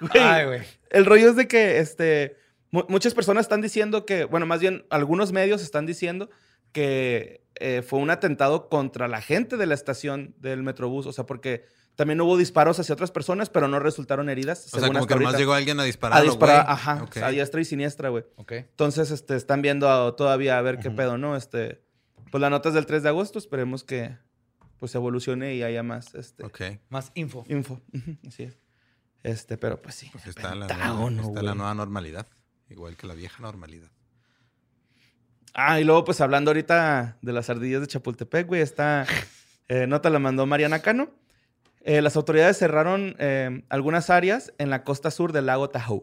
Speaker 7: Güey,
Speaker 5: Ay, güey.
Speaker 7: El rollo es de que este, mu- muchas personas están diciendo que, bueno, más bien algunos medios están diciendo que eh, fue un atentado contra la gente de la estación del Metrobús. O sea, porque también hubo disparos hacia otras personas, pero no resultaron heridas.
Speaker 6: O sea,
Speaker 7: según
Speaker 6: como que nomás llegó alguien a disparar.
Speaker 7: a disparar, ajá, a diestra y siniestra, güey.
Speaker 5: Ok.
Speaker 7: Entonces, este, están viendo a- todavía a ver qué pedo, ¿no? Este, pues la nota es del 3 de agosto, esperemos que pues evolucione y haya más este,
Speaker 6: Ok.
Speaker 5: Más info.
Speaker 7: info. Así es. Este, pero pues sí.
Speaker 6: Pues está, la nueva, está la nueva normalidad. Igual que la vieja normalidad.
Speaker 7: Ah, y luego, pues hablando ahorita de las ardillas de Chapultepec, güey, esta eh, nota la mandó Mariana Cano. Eh, las autoridades cerraron eh, algunas áreas en la costa sur del lago Tahoe,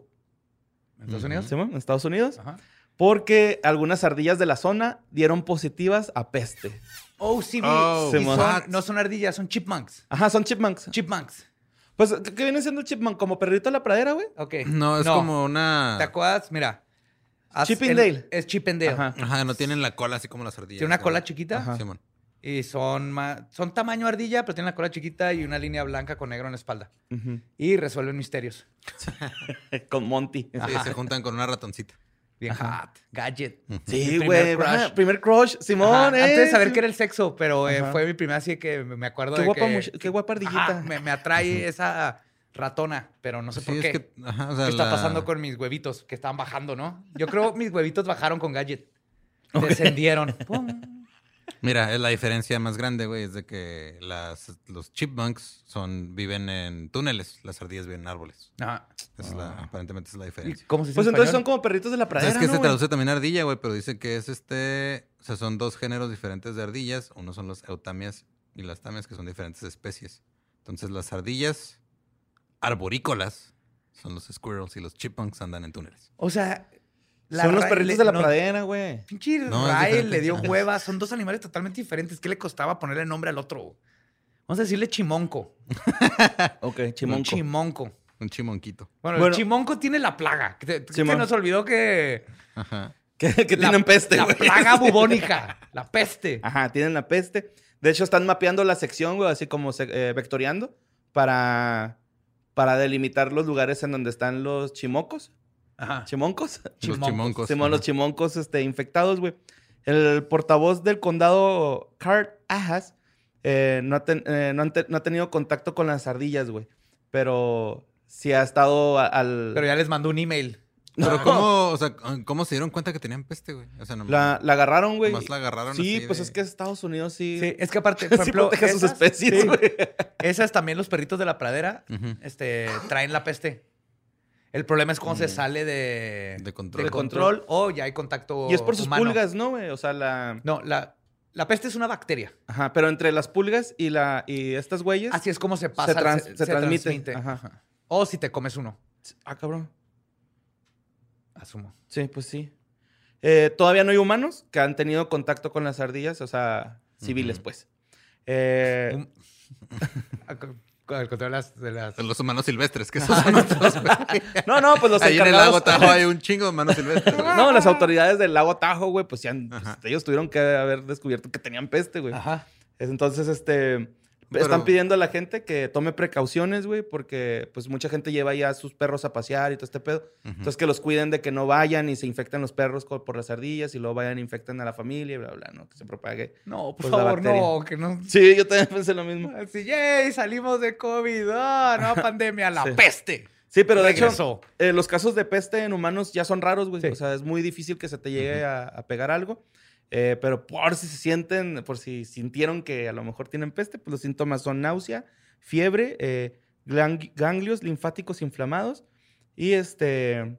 Speaker 5: ¿En Estados. Unidos?
Speaker 7: ¿sí, en Estados Unidos,
Speaker 5: Ajá.
Speaker 7: Porque algunas ardillas de la zona dieron positivas a peste.
Speaker 5: Oh, sí, vi.
Speaker 6: Oh,
Speaker 5: son- no son ardillas, son chipmunks.
Speaker 7: Ajá, son chipmunks.
Speaker 5: Chipmunks.
Speaker 7: Pues, ¿qué viene siendo el chipmunk? ¿Como perrito de la pradera, güey?
Speaker 5: Ok.
Speaker 6: No, es como una...
Speaker 5: ¿Te acuerdas? Mira. haz
Speaker 7: Chip and
Speaker 5: el-
Speaker 7: Dale.
Speaker 5: Es Chip and Dale.
Speaker 7: Ajá.
Speaker 6: Ajá, no tienen la cola así como las ardillas.
Speaker 5: Tiene una
Speaker 6: ¿no?
Speaker 5: cola chiquita
Speaker 7: Ajá.
Speaker 6: Simón.
Speaker 5: y son, ma- son tamaño ardilla, pero tienen la cola chiquita y una línea blanca con negro en la espalda. Y resuelven misterios.
Speaker 7: Con Monty.
Speaker 6: Sí, se juntan con una ratoncita.
Speaker 5: Bien hot. Gadget.
Speaker 7: Sí, güey.
Speaker 5: primer
Speaker 7: Primer crush. Simón,
Speaker 5: Ajá,
Speaker 7: eh,
Speaker 5: Antes de saber
Speaker 7: sí.
Speaker 5: qué era el sexo, pero eh, fue mi primera así que me acuerdo
Speaker 7: Qué
Speaker 5: de
Speaker 7: guapa,
Speaker 5: que...
Speaker 7: much- qué guapa ardillita.
Speaker 5: Ajá, me, me atrae esa ratona, pero no sé
Speaker 6: Sí,
Speaker 5: por
Speaker 6: es
Speaker 5: qué.
Speaker 6: que, ajá, o sea,
Speaker 5: ¿Qué está
Speaker 6: la-
Speaker 5: pasando con mis huevitos que estaban bajando, no? Yo creo mis huevitos bajaron con Gadget. Descendieron. Pum.
Speaker 6: Mira, es la diferencia más grande, güey, es de que las, los chipmunks son, viven en túneles, las ardillas viven en árboles.
Speaker 5: Ajá.
Speaker 6: Esa es la, aparentemente esa es la
Speaker 5: ¿Y
Speaker 6: diferencia.
Speaker 5: cómo se dice
Speaker 7: Pues
Speaker 5: en
Speaker 7: entonces son como perritos de la pradera,
Speaker 6: es que
Speaker 7: ¿no,
Speaker 6: se
Speaker 7: güey?
Speaker 6: traduce también ardilla, güey, pero dice que es este, o sea, son dos géneros diferentes de ardillas. Uno son los eutamias y las tamias, que son diferentes especies. Entonces, las ardillas arborícolas son los squirrels y los chipmunks andan en túneles.
Speaker 5: O sea, la
Speaker 7: Son los perritos de la
Speaker 5: no,
Speaker 7: pradera, güey.
Speaker 5: Pinche
Speaker 6: No,
Speaker 5: Rael le dio hueva. Son dos animales totalmente diferentes. ¿Qué le costaba ponerle nombre al otro? Vamos a decirle chimonco.
Speaker 7: Ok,
Speaker 5: Un
Speaker 7: chimonco.
Speaker 5: chimonco.
Speaker 6: Un chimonquito.
Speaker 5: Bueno,
Speaker 7: Bueno.
Speaker 5: el chimonco tiene la plaga. Que te- que
Speaker 7: Simón.
Speaker 5: se nos olvidó que...
Speaker 6: Ajá.
Speaker 7: que que
Speaker 5: la-
Speaker 7: tienen peste,
Speaker 5: La plaga bubónica. La peste.
Speaker 7: Ajá, tienen la peste. De hecho, están mapeando la sección, güey, así como se- eh, vectoreando para, para delimitar los lugares en donde están los chimocos.
Speaker 5: Ajá.
Speaker 7: ¿Chimoncos?
Speaker 6: Los
Speaker 5: Chimoncos.
Speaker 6: chimoncos.
Speaker 7: Simón, los chimoncos este, infectados, güey. El portavoz del condado, Cart Ajas, eh, no, ha ten- eh, no han te- no ha tenido contacto con las ardillas, güey. Pero sí ha estado a- al...
Speaker 5: Pero ya les mandó un email.
Speaker 6: Pero
Speaker 7: No.
Speaker 6: ¿cómo, o sea, ¿cómo se dieron cuenta que tenían peste, güey? O sea, no,
Speaker 7: La, la agarraron, güey.
Speaker 6: Nomás la agarraron
Speaker 7: Sí,
Speaker 6: así
Speaker 7: pues
Speaker 6: de-
Speaker 7: es que Estados Unidos sí...
Speaker 5: Sí, es que aparte, por
Speaker 7: sí
Speaker 5: ejemplo,
Speaker 7: protege a sus
Speaker 5: esas-
Speaker 7: especies,
Speaker 5: sí,
Speaker 7: güey.
Speaker 5: esas también los perritos de la pradera este, traen la peste. El problema es cuando se
Speaker 7: Mm.
Speaker 5: sale de,
Speaker 6: De control.
Speaker 5: de
Speaker 7: De control.
Speaker 5: o ya hay contacto
Speaker 7: Y es por sus
Speaker 5: humano.
Speaker 7: pulgas, ¿no, güey? O sea, la...
Speaker 5: No, la, la peste es una bacteria.
Speaker 7: Ajá, pero entre las pulgas y, la, y estas güeyes...
Speaker 5: Así es como se pasa.
Speaker 7: trans- se transmite. Ajá.
Speaker 5: Ajá. O si te comes uno,
Speaker 7: Ah, cabrón.
Speaker 5: asumo.
Speaker 7: Sí, pues sí. Eh, todavía no hay humanos que han tenido contacto con las ardillas, o sea, civiles, pues. Eh,
Speaker 5: El control de las... de las-
Speaker 6: Los humanos silvestres, que esos son otros, güey.
Speaker 7: no, no, pues los
Speaker 6: Ahí en el lago Tahoe hay un chingo de humanos silvestres. güey.
Speaker 7: No, las autoridades del lago Tajo, güey, pues, ya pues, ellos tuvieron que haber descubierto que tenían peste, güey.
Speaker 5: Ajá.
Speaker 7: Entonces, este,
Speaker 6: Pero-
Speaker 7: están pidiendo a la gente que tome precauciones, güey, porque pues mucha gente lleva ya a sus perros a pasear y todo este pedo. Entonces, que los cuiden de que no vayan y se infecten los perros por las ardillas y luego vayan e infecten a la familia y bla, bla, ¿no? Que se propague.
Speaker 5: No, por
Speaker 7: Pues
Speaker 5: favor, no, que no...
Speaker 7: Sí, yo también pensé lo mismo.
Speaker 5: Así, yay, salimos de COVID, ah, nueva pandemia, la
Speaker 7: Sí.
Speaker 5: peste.
Speaker 7: Sí, pero de hecho, eh, los casos de peste en humanos ya son raros, güey.
Speaker 5: Sí.
Speaker 7: O sea, es muy difícil que se te llegue a, a pegar algo. Eh, pero por si se sienten, por si sintieron que a lo mejor tienen peste, pues los síntomas son náusea, fiebre, eh, ganglios linfáticos inflamados y este.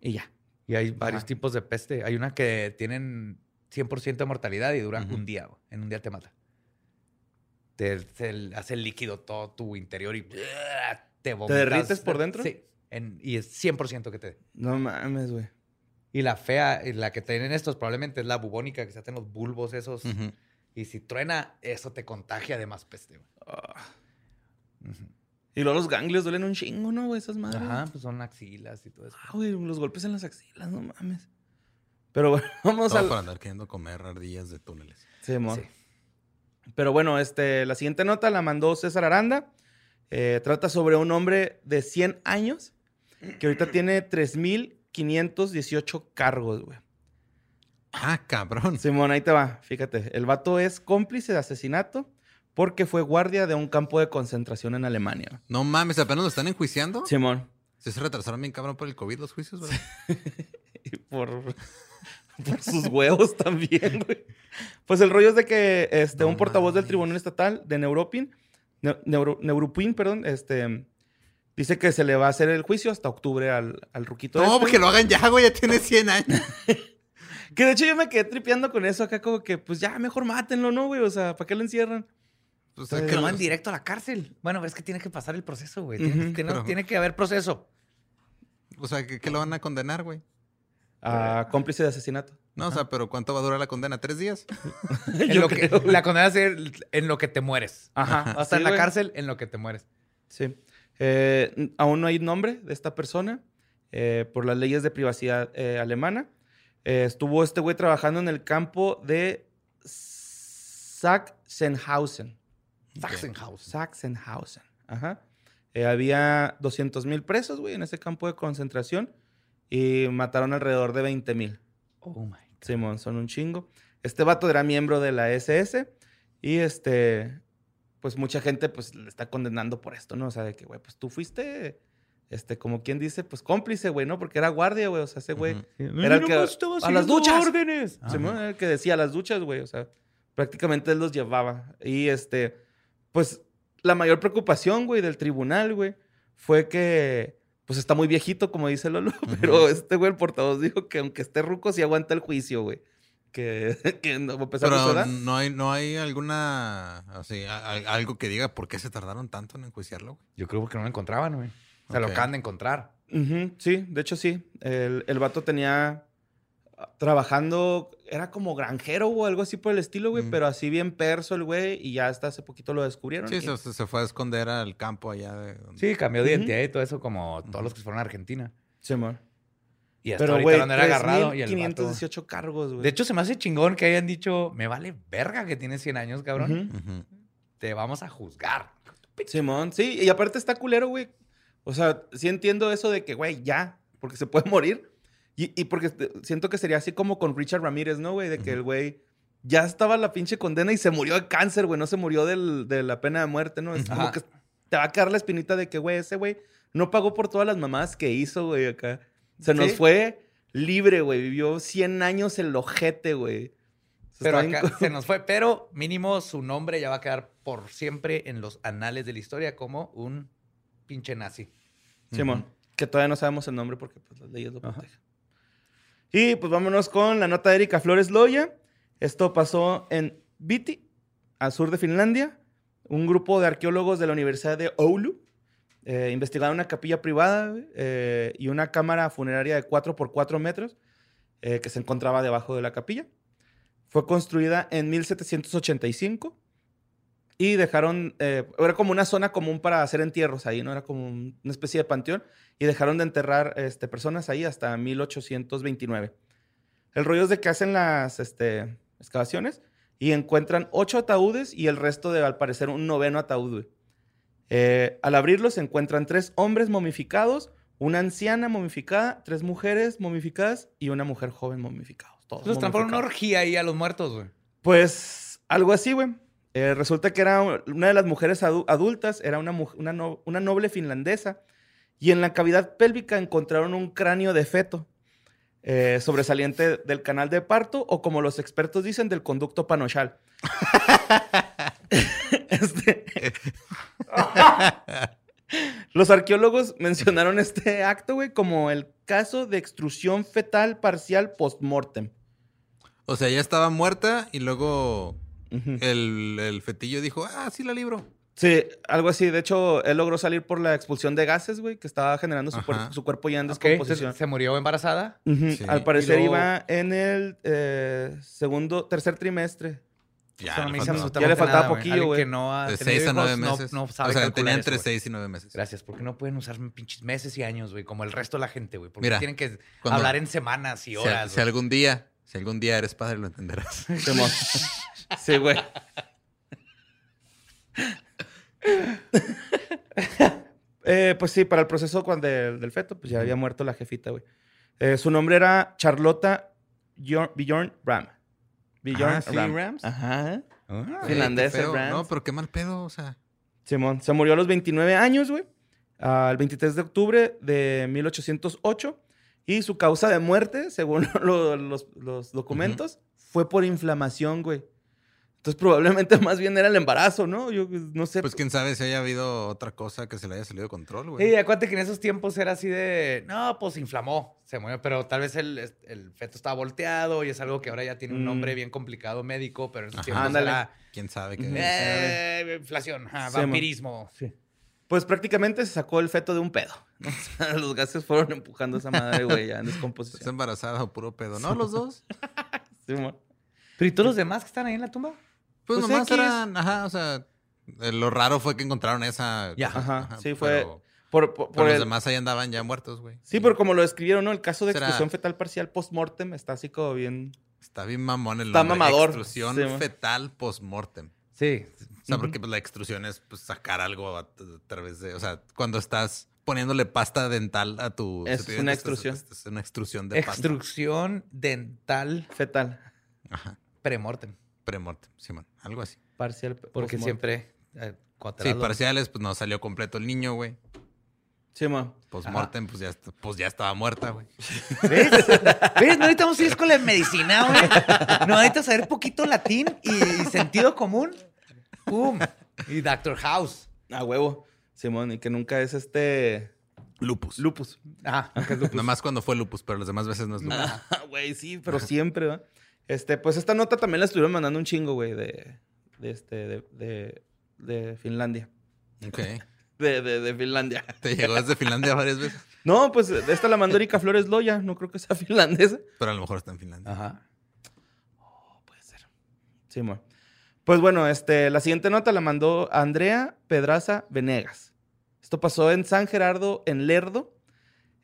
Speaker 7: Y ya.
Speaker 5: Y hay varios
Speaker 7: Ajá.
Speaker 5: tipos de peste. Hay una que tienen 100% de mortalidad y duran
Speaker 6: Ujú.
Speaker 5: un día. güey. En un día te mata. Te, te hace líquido todo tu interior y te vomitas.
Speaker 7: derrites por dentro?
Speaker 5: Sí. En- y es 100% que te...
Speaker 7: No mames, güey.
Speaker 5: Y la fea, y la que tienen estos probablemente es la bubónica, que se hacen los bulbos esos. Y si truena, eso te contagia de más peste. güey.
Speaker 7: Ah. Y luego los ganglios duelen un chingo, ¿no, güey? Esas madres.
Speaker 5: Ajá, pues son axilas y todo eso.
Speaker 7: Ah, güey, los golpes en las axilas, no mames. Pero bueno, vamos
Speaker 6: Todo
Speaker 7: al.
Speaker 6: por andar queriendo comer ardillas de túneles.
Speaker 7: Sí, mo.
Speaker 5: Sí.
Speaker 7: Pero bueno, este, la siguiente nota la mandó César Aranda. Eh, trata sobre un hombre de 100 años que ahorita tiene 3.518 cargos, güey.
Speaker 6: Ah, cabrón.
Speaker 7: Simón, ahí te va. Fíjate, el vato es cómplice de asesinato porque fue guardia de un campo de concentración en Alemania.
Speaker 6: No mames, apenas lo están enjuiciando.
Speaker 7: Simón.
Speaker 6: Se retrasaron bien cabrón por el COVID los juicios, güey.
Speaker 7: Y por, por sus huevos también, güey. Pues el rollo es de que este,
Speaker 6: No
Speaker 7: un portavoz del. Tribunal Estatal de Neuropin, Ne- Neuro- Neuropin, perdón, este, dice que se le va a hacer el juicio hasta octubre al, al ruquito.
Speaker 6: No,
Speaker 7: este.
Speaker 6: porque lo hagan ya, güey, ya tiene 100 años.
Speaker 7: Que de hecho yo me quedé tripeando con eso acá, como que, pues ya, mejor mátenlo, ¿no, güey? O sea, ¿para qué lo encierran?
Speaker 6: Pues,
Speaker 7: Que
Speaker 5: Que
Speaker 6: que
Speaker 5: lo van directo a la cárcel. Bueno, pero es que tiene que pasar el proceso, güey. Tiene,
Speaker 7: Ujú,
Speaker 5: tiene-
Speaker 6: pero-
Speaker 5: tiene que haber proceso.
Speaker 6: o sea, ¿qué, qué lo van a condenar, güey?
Speaker 7: A cómplice de asesinato.
Speaker 6: No, o sea, pero ¿cuánto va a durar la condena? ¿Tres días?
Speaker 5: En lo que, la condena es en en lo que te mueres.
Speaker 7: Ajá.
Speaker 5: Va a estar
Speaker 7: sí,
Speaker 5: en la
Speaker 7: güey.
Speaker 5: cárcel en lo que te mueres.
Speaker 7: Sí. Eh, aún no hay nombre de esta persona eh, por las leyes de privacidad eh, alemana. Eh, estuvo este güey trabajando en el campo de Sachsenhausen.
Speaker 5: Sachsenhaus.
Speaker 7: Sachsenhausen. Ajá. Eh, había 200 mil presos, güey, en ese campo de concentración y mataron alrededor de 20 mil.
Speaker 5: Oh my.
Speaker 7: Simón, son un chingo. Este vato era miembro de la SS y este pues mucha gente pues le está condenando por esto, ¿no? O sea, de que, güey, pues tú fuiste, este, como quien dice, pues cómplice, güey, ¿no? Porque era guardia, güey. O sea, ese güey
Speaker 6: Ujú.
Speaker 7: era el que... A las duchas.
Speaker 5: órdenes.
Speaker 7: Simón era el que decía a las duchas, güey. O sea, prácticamente él los llevaba. Y este, pues la mayor preocupación, güey, del tribunal, güey, fue que, pues está muy viejito, como dice Lolo, pero este güey, el portavoz, dijo que aunque esté ruco, sí aguanta el juicio, güey. Que, que no, a pesar de su
Speaker 6: Pero no hay, no hay alguna, así, a- a- algo que diga por qué se tardaron tanto en enjuiciarlo. güey?
Speaker 5: Yo creo que no lo encontraban, güey. O sea, lo acaban de encontrar.
Speaker 7: Sí, de hecho sí. El, el vato tenía ah, trabajando, era como granjero o algo así por el estilo, güey,
Speaker 6: Mm.
Speaker 7: pero así bien perso el güey y ya hasta hace poquito lo descubrieron.
Speaker 6: Sí,
Speaker 7: y-
Speaker 6: se, se fue a esconder al campo allá de donde-
Speaker 5: Sí, cambió de identidad y todo eso, como todos los que fueron a Argentina.
Speaker 7: Simón.
Speaker 5: Y hasta
Speaker 7: Pero,
Speaker 5: ahorita donde era agarrado y el vato...
Speaker 7: 518 cargos, güey.
Speaker 5: De hecho, se me hace chingón que hayan dicho, me vale verga que tienes 100 años, cabrón. Te vamos a juzgar.
Speaker 7: Simón, sí, y aparte está culero, güey. O sea, sí entiendo eso de que, güey, ya, porque se puede morir. Y, y porque siento que sería así como con Richard Ramírez, ¿no, güey? De que el güey ya estaba la pinche condena y se murió de cáncer, güey. No se murió del- de la pena de muerte, ¿no? Es como que te va a quedar la espinita de que, güey, ese güey no pagó por todas las mamadas que hizo, güey, acá. Se nos
Speaker 5: Sí.
Speaker 7: fue libre, güey. Vivió 100 años el ojete, güey.
Speaker 5: Pero acá se nos fue. Pero mínimo su nombre ya va a quedar por siempre en los anales de la historia como un pinche nazi.
Speaker 7: Simón, que todavía no sabemos el nombre porque pues, las leyes lo protegen. Y pues vámonos con la nota de Erika Flores Loya. Esto pasó en Viti, al sur de Finlandia. Un grupo de arqueólogos de la Universidad de Oulu eh, investigaron una capilla privada eh, y una cámara funeraria de 4 por 4 metros eh, que se encontraba debajo de la capilla. Fue construida en 1785 y dejaron, eh, era como una zona común para hacer entierros ahí, ¿no? Era como un- una especie de panteón y dejaron de enterrar este, personas ahí hasta 1829. El rollo es de que hacen las este, excavaciones y encuentran ocho ataúdes y el resto de, al parecer, un noveno ataúd. Eh, al abrirlos se encuentran tres hombres momificados, una anciana momificada, tres mujeres momificadas y una mujer joven momificada. Todos
Speaker 5: Entonces están por una orgía ahí a los muertos, güey.
Speaker 7: Pues algo así, güey. Eh, resulta que era una de las mujeres adu- adultas, era una, una, no- una noble finlandesa, y en la cavidad pélvica encontraron un cráneo de feto eh, sobresaliente del canal de parto, o como los expertos dicen, del conducto panochal. Este- los arqueólogos mencionaron este acto, güey, como el caso de extrusión fetal parcial post-mortem.
Speaker 6: O sea, ya estaba muerta y luego el, el fetillo dijo, ah, sí la libro.
Speaker 7: Sí, algo así. De hecho, él logró salir por la expulsión de gases, güey, que estaba generando su, cuerpo, su cuerpo ya en descomposición.
Speaker 5: ¿Se murió embarazada?
Speaker 6: Sí.
Speaker 7: Al parecer
Speaker 5: luego-
Speaker 7: iba en el eh, segundo, tercer trimestre.
Speaker 6: Ya,
Speaker 5: Eso no
Speaker 6: le
Speaker 5: me dice
Speaker 6: faltaba.
Speaker 5: absolutamente
Speaker 7: Ya le faltaba
Speaker 5: nada, güey.
Speaker 7: poquillo, güey.
Speaker 5: que no ha
Speaker 6: De
Speaker 5: tenido
Speaker 6: 6 a 9
Speaker 5: hijos, no-
Speaker 6: meses.
Speaker 5: No, sabe
Speaker 6: o sea,
Speaker 5: calcular
Speaker 6: tenía
Speaker 5: eso,
Speaker 6: entre
Speaker 5: güey.
Speaker 6: 6 y 9 meses.
Speaker 5: Gracias, porque no pueden usar pinches meses y años, güey, como el resto de la gente, güey. Porque
Speaker 6: Mira,
Speaker 5: tienen que
Speaker 6: cuando-
Speaker 5: hablar en semanas y
Speaker 6: Si,
Speaker 5: horas.
Speaker 6: si
Speaker 5: güey.
Speaker 6: algún día, si algún día eres padre, lo entenderás.
Speaker 7: Simón. sí, güey. Eh, pues sí, para el proceso cuando del, del feto, pues ya había muerto la jefita, güey. Eh, su nombre era Charlotta Bjorn, Bjorn Ram. Bjorn
Speaker 6: Ah, sí, Rams.
Speaker 7: Ajá.
Speaker 5: Ah,
Speaker 7: Finlandés, el.
Speaker 6: No, pero qué mal pedo, o sea.
Speaker 7: Simón, se murió a los 29 años, güey. Al 23 de octubre de 1808. Y su causa de muerte, según lo- los, los documentos, fue por inflamación, güey. Entonces probablemente más bien era el embarazo, ¿no? Yo no sé.
Speaker 6: Pues quién sabe si haya habido otra cosa que se le haya salido de control, güey.
Speaker 5: Sí, acuérdate que en esos tiempos era así de, no, pues inflamó, se murió, pero tal vez el, el feto estaba volteado y es algo que ahora ya tiene un
Speaker 7: Mm.
Speaker 5: nombre bien complicado médico, pero en esos
Speaker 6: Ajá.
Speaker 5: tiempos
Speaker 7: Ándale.
Speaker 5: era
Speaker 6: Quién sabe qué.
Speaker 5: Eh, inflación, ajá,
Speaker 7: Sí,
Speaker 5: vampirismo.
Speaker 7: Pues prácticamente se sacó el feto de un pedo. ¿no? O sea, los gases fueron empujando a esa madre, güey, ya en descomposición.
Speaker 6: embarazada o puro pedo. ¿No, los dos?
Speaker 7: Simón.
Speaker 5: Pero ¿y todos los demás que están ahí en la tumba?
Speaker 6: Pues,
Speaker 7: Pues
Speaker 6: nomás
Speaker 7: X.
Speaker 6: eran, ajá, o sea, eh, lo raro fue que encontraron esa.
Speaker 5: Ya.
Speaker 7: Ajá, sí, fue
Speaker 6: Pero,
Speaker 7: Por, por-
Speaker 6: pero
Speaker 7: por
Speaker 6: los
Speaker 7: el-
Speaker 6: demás ahí andaban ya muertos, güey.
Speaker 7: Sí, pero como lo describieron, ¿no? El caso de
Speaker 6: Será-
Speaker 7: extrusión fetal parcial post-mortem está así como bien...
Speaker 6: Está bien mamón el
Speaker 7: Está
Speaker 6: nombre.
Speaker 7: mamador.
Speaker 6: Extrusión
Speaker 7: Sí,
Speaker 6: fetal post-mortem.
Speaker 5: Sí.
Speaker 6: O sea, porque pues, la extrusión es pues, sacar algo a, través de. O sea, cuando estás poniéndole pasta dental a tu.
Speaker 7: Es una extrusión.
Speaker 6: Es, es una extrusión de pasta.
Speaker 5: Extrusión dental
Speaker 7: Fetal
Speaker 6: Ajá.
Speaker 5: premortem.
Speaker 6: Premortem, Simón. Algo así.
Speaker 7: parcial
Speaker 5: Porque
Speaker 7: post-mortem.
Speaker 5: siempre eh,
Speaker 6: Sí, parciales, pues no salió completo el niño, güey.
Speaker 7: Sí, ma.
Speaker 6: Post-mortem, pues ya, pues ya estaba muerta, güey.
Speaker 5: ¿Ves? ¿Ves? No necesitamos ir a escuela de medicina, güey. No necesitas saber poquito latín y, y sentido común. ¡Pum! Y Doctor House.
Speaker 7: A huevo. Simón, y que nunca es este
Speaker 6: Lupus.
Speaker 7: lupus.
Speaker 5: Ajá, aunque es lupus.
Speaker 6: Nomás cuando fue lupus, pero las demás veces no es lupus.
Speaker 7: Ah, Güey, sí, pero siempre, ¿va? Este, pues esta nota también la estuvieron mandando un chingo, güey, de, de este, de, de, de Finlandia.
Speaker 6: Ok.
Speaker 7: De, de, de Finlandia.
Speaker 6: Te llegó desde Finlandia varias veces,
Speaker 7: No, pues esta la mandó Erika Flores Loya, no creo que sea finlandesa.
Speaker 6: pero a lo mejor está en Finlandia.
Speaker 5: Ajá.
Speaker 7: Puede ser. Sí, mo. Pues bueno, este, la siguiente nota la mandó Andrea Pedraza Venegas. Esto pasó en San Gerardo, en Lerdo.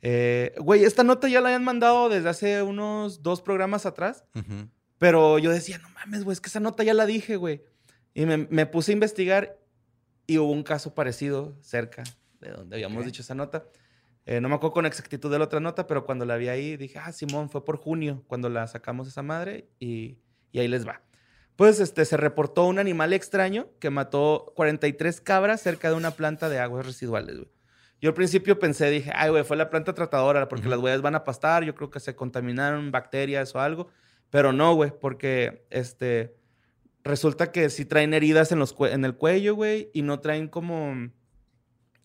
Speaker 7: Eh, güey, esta nota ya la habían mandado desde hace unos dos programas atrás.
Speaker 6: Ujú.
Speaker 7: Pero yo decía, no mames, güey, es que esa nota ya la dije, güey. Y me, me puse a investigar y hubo un caso parecido cerca de donde habíamos dicho esa nota. Eh, no me acuerdo con exactitud de la otra nota, pero cuando la vi ahí dije, ah, Simón, fue por junio cuando la sacamos esa madre y, y ahí les va. Pues este, se reportó un animal extraño que mató 43 cabras cerca de una planta de aguas residuales, güey. Yo al principio pensé, dije, ay, güey, fue la planta tratadora porque las huellas van a pastar, yo creo que se contaminaron bacterias o algo. Pero no, güey, porque este resulta que sí traen heridas en, los en el cuello, güey, y no traen como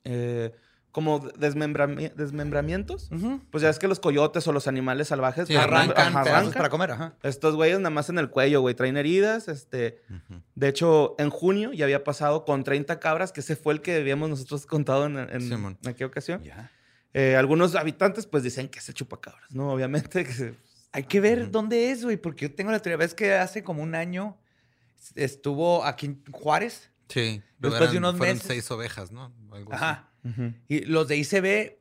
Speaker 7: eh, como desmembrami- desmembramientos. Pues ya es que los coyotes o los animales salvajes
Speaker 6: Sí,
Speaker 7: pues,
Speaker 5: Arrancan
Speaker 7: ajá, arrancan.
Speaker 5: para comer, ajá.
Speaker 7: Estos güeyes nada más en el cuello, güey, traen heridas, este, de hecho, en junio ya había pasado con 30 cabras, que ese fue el que habíamos nosotros contado en, en- aquella ocasión. Eh, algunos habitantes pues dicen que es el chupacabras, ¿no? Obviamente que se-
Speaker 5: Hay que ver dónde es, güey, porque yo tengo la teoría. Ves que hace como un año estuvo aquí en Juárez.
Speaker 6: Sí.
Speaker 5: Después
Speaker 6: Eran-
Speaker 5: de unos
Speaker 6: fueron
Speaker 5: meses.
Speaker 6: seis ovejas, ¿no? Algo así.
Speaker 5: Ajá. Y los de ICB,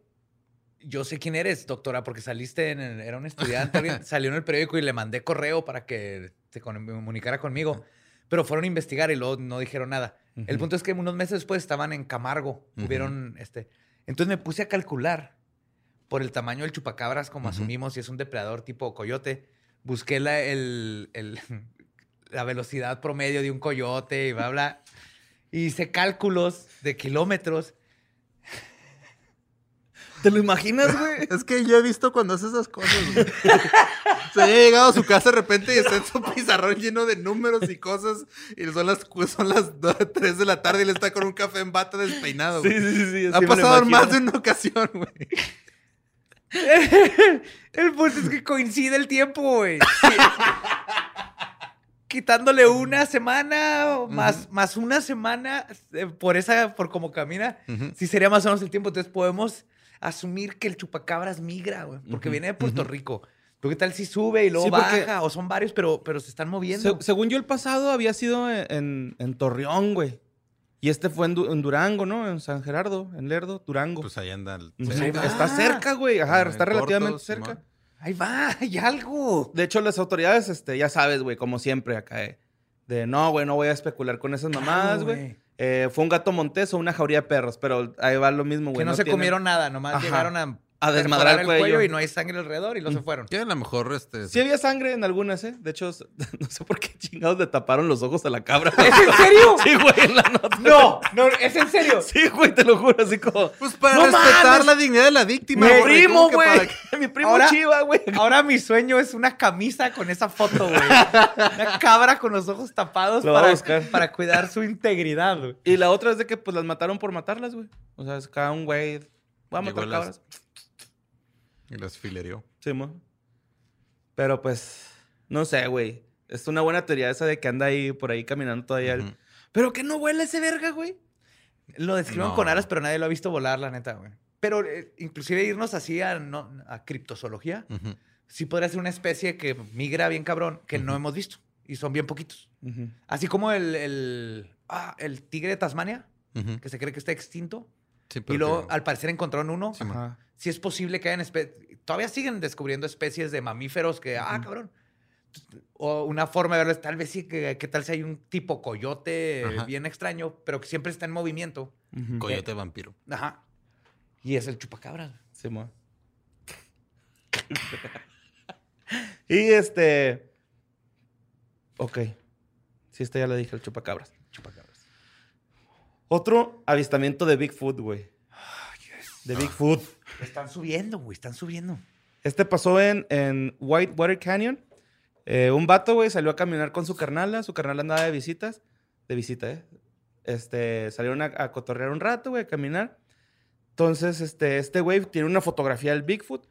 Speaker 5: yo sé quién eres, doctora, porque saliste, en el- era un estudiante, alguien salió en el periódico y le mandé correo para que se comunicara conmigo. Pero fueron a investigar y luego no dijeron nada. El punto es que unos meses después estaban en Camargo.
Speaker 6: Ujú.
Speaker 5: Hubieron, este... Entonces me puse a calcular por el tamaño del chupacabras, como asumimos, si es un depredador tipo coyote. Busqué la, el, el- la velocidad promedio de un coyote y bla, bla. Y hice cálculos de kilómetros.
Speaker 7: ¿Te lo imaginas, güey?
Speaker 6: Es que yo he visto cuando hace esas cosas, güey. Se haya llegado a su casa de repente y está en su pizarrón lleno de números y cosas. Y son las, son las 3 de la tarde y él está con un café en bata despeinado. Güey.
Speaker 7: sí, sí. sí,
Speaker 6: Ha pasado en más de una ocasión, güey.
Speaker 5: El punto es que coincide el tiempo, güey. Sí. Quitándole una semana o más, más una semana eh, por esa, por cómo camina,
Speaker 6: Ujú.
Speaker 5: sí sería más o menos el tiempo. Entonces podemos asumir que el chupacabras migra, güey, porque viene de Puerto Rico. Pero qué tal si sube y luego
Speaker 7: Sí,
Speaker 5: baja, o son varios, pero, pero se están moviendo.
Speaker 7: Se- según yo, el pasado había sido en, en- en Torreón, güey. Y este fue en, Du- en Durango, ¿no? En San Gerardo, en Lerdo, Durango.
Speaker 6: Pues ahí anda. el-
Speaker 5: pues ahí
Speaker 7: está cerca, güey. Ajá, está
Speaker 6: corto,
Speaker 7: relativamente
Speaker 6: Simón.
Speaker 7: cerca.
Speaker 5: Ahí va, hay algo.
Speaker 7: De hecho, las autoridades, este, ya sabes, güey, como siempre acá, eh, de no, güey, no voy a especular con esas mamadas,
Speaker 5: Claro,
Speaker 7: güey. Eh, fue un gato montés o una jauría de perros, pero ahí va lo mismo, güey.
Speaker 5: Que no, se
Speaker 7: tienen-
Speaker 5: comieron nada, nomás
Speaker 7: Ajá.
Speaker 5: llegaron a,
Speaker 7: A desmadrar el cuello.
Speaker 5: y no hay sangre alrededor y luego se fueron.
Speaker 6: Que a lo mejor este.
Speaker 7: Sí había sangre en algunas, ¿eh? De hecho, no sé por qué chingados le taparon los ojos a la cabra.
Speaker 5: ¿Es en serio?
Speaker 7: Sí, güey, en la nota.
Speaker 5: No, no, es en serio.
Speaker 7: Sí, güey, te lo juro, así como...
Speaker 6: Pues para
Speaker 7: ¡No
Speaker 6: respetar
Speaker 7: mames!
Speaker 6: la dignidad de la víctima.
Speaker 7: Mi
Speaker 6: güey,
Speaker 7: primo,
Speaker 6: ¿cómo que
Speaker 7: güey.
Speaker 6: para?
Speaker 7: Mi primo
Speaker 5: Ahora-
Speaker 7: chiva, güey.
Speaker 5: Ahora mi sueño es una camisa con esa foto, güey. Una cabra con los ojos tapados
Speaker 7: Lo
Speaker 5: para,
Speaker 7: buscar.
Speaker 5: para cuidar su integridad, güey.
Speaker 7: Y la otra es de que, pues, las mataron por matarlas, güey. O sea, es cada un güey... Voy a
Speaker 6: Llegó
Speaker 7: matar
Speaker 6: las-
Speaker 7: cabras.
Speaker 6: Y las filerió.
Speaker 7: Sí, mo. Pero, pues, no sé, güey. Es una buena teoría esa de que anda ahí, por ahí, caminando todavía. el-
Speaker 6: Ujú.
Speaker 7: Pero que no huele ese verga, güey.
Speaker 5: Lo describen
Speaker 6: No.
Speaker 5: con alas, pero nadie lo ha visto volar, la neta, güey. Pero eh, inclusive irnos así a, no, a criptozoología, sí podría ser una especie que migra bien cabrón, que no hemos visto. Y son bien poquitos. Así como el, el, ah, el tigre de Tasmania, que se cree que está extinto.
Speaker 6: Sí,
Speaker 5: Y luego,
Speaker 6: que-
Speaker 5: al parecer, encontraron uno.
Speaker 6: Sí.
Speaker 5: Si es posible que hayan todavía siguen descubriendo especies de mamíferos que, ah, cabrón. O una forma de verles, tal vez sí, que, que tal si hay un tipo coyote
Speaker 6: Ajá.
Speaker 5: bien extraño, pero que siempre está en movimiento.
Speaker 6: Coyote vampiro.
Speaker 5: Ajá. Y es el chupacabra.
Speaker 7: Sí, mo. y este. Ok. Sí, esta ya la dije, el chupacabras.
Speaker 5: Chupacabras.
Speaker 7: Otro avistamiento de Bigfoot, güey. De Bigfoot.
Speaker 5: Están subiendo, güey, están subiendo.
Speaker 7: Este pasó en, en Whitewater Canyon. Eh, un vato, güey, salió a caminar con su carnala. Su carnala andaba de visitas. De visita, ¿eh? Este, salieron a, a cotorrear un rato, güey, a caminar. Entonces, este, este güey tiene una fotografía del Bigfoot.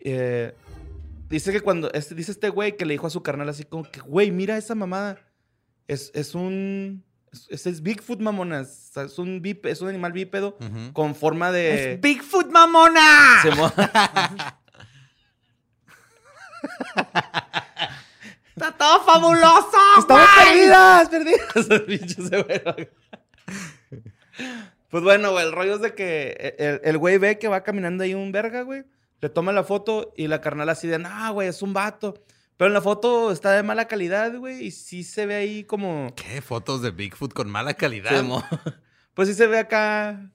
Speaker 7: Eh, dice que cuando, este, dice este güey que le dijo a su carnal así como que, güey, mira esa mamada. Es, es un, ese es Bigfoot, mamonas. O sea, es un, bípe- es un animal bípedo con forma de...
Speaker 5: ¡Es Bigfoot, mamona!
Speaker 7: Se mo-
Speaker 5: ¡Está todo fabuloso!
Speaker 7: ¡Estamos perdidas! ¡Perdidas! Pues bueno, güey, el rollo es de que el- el güey ve que va caminando ahí un verga, güey. Le toma la foto y la carnal así de, no, güey, es un vato. Pero en la foto está de mala calidad, güey, y sí se ve ahí como...
Speaker 6: ¿Qué? Fotos de Bigfoot con mala calidad.
Speaker 7: mo- pues sí se ve acá,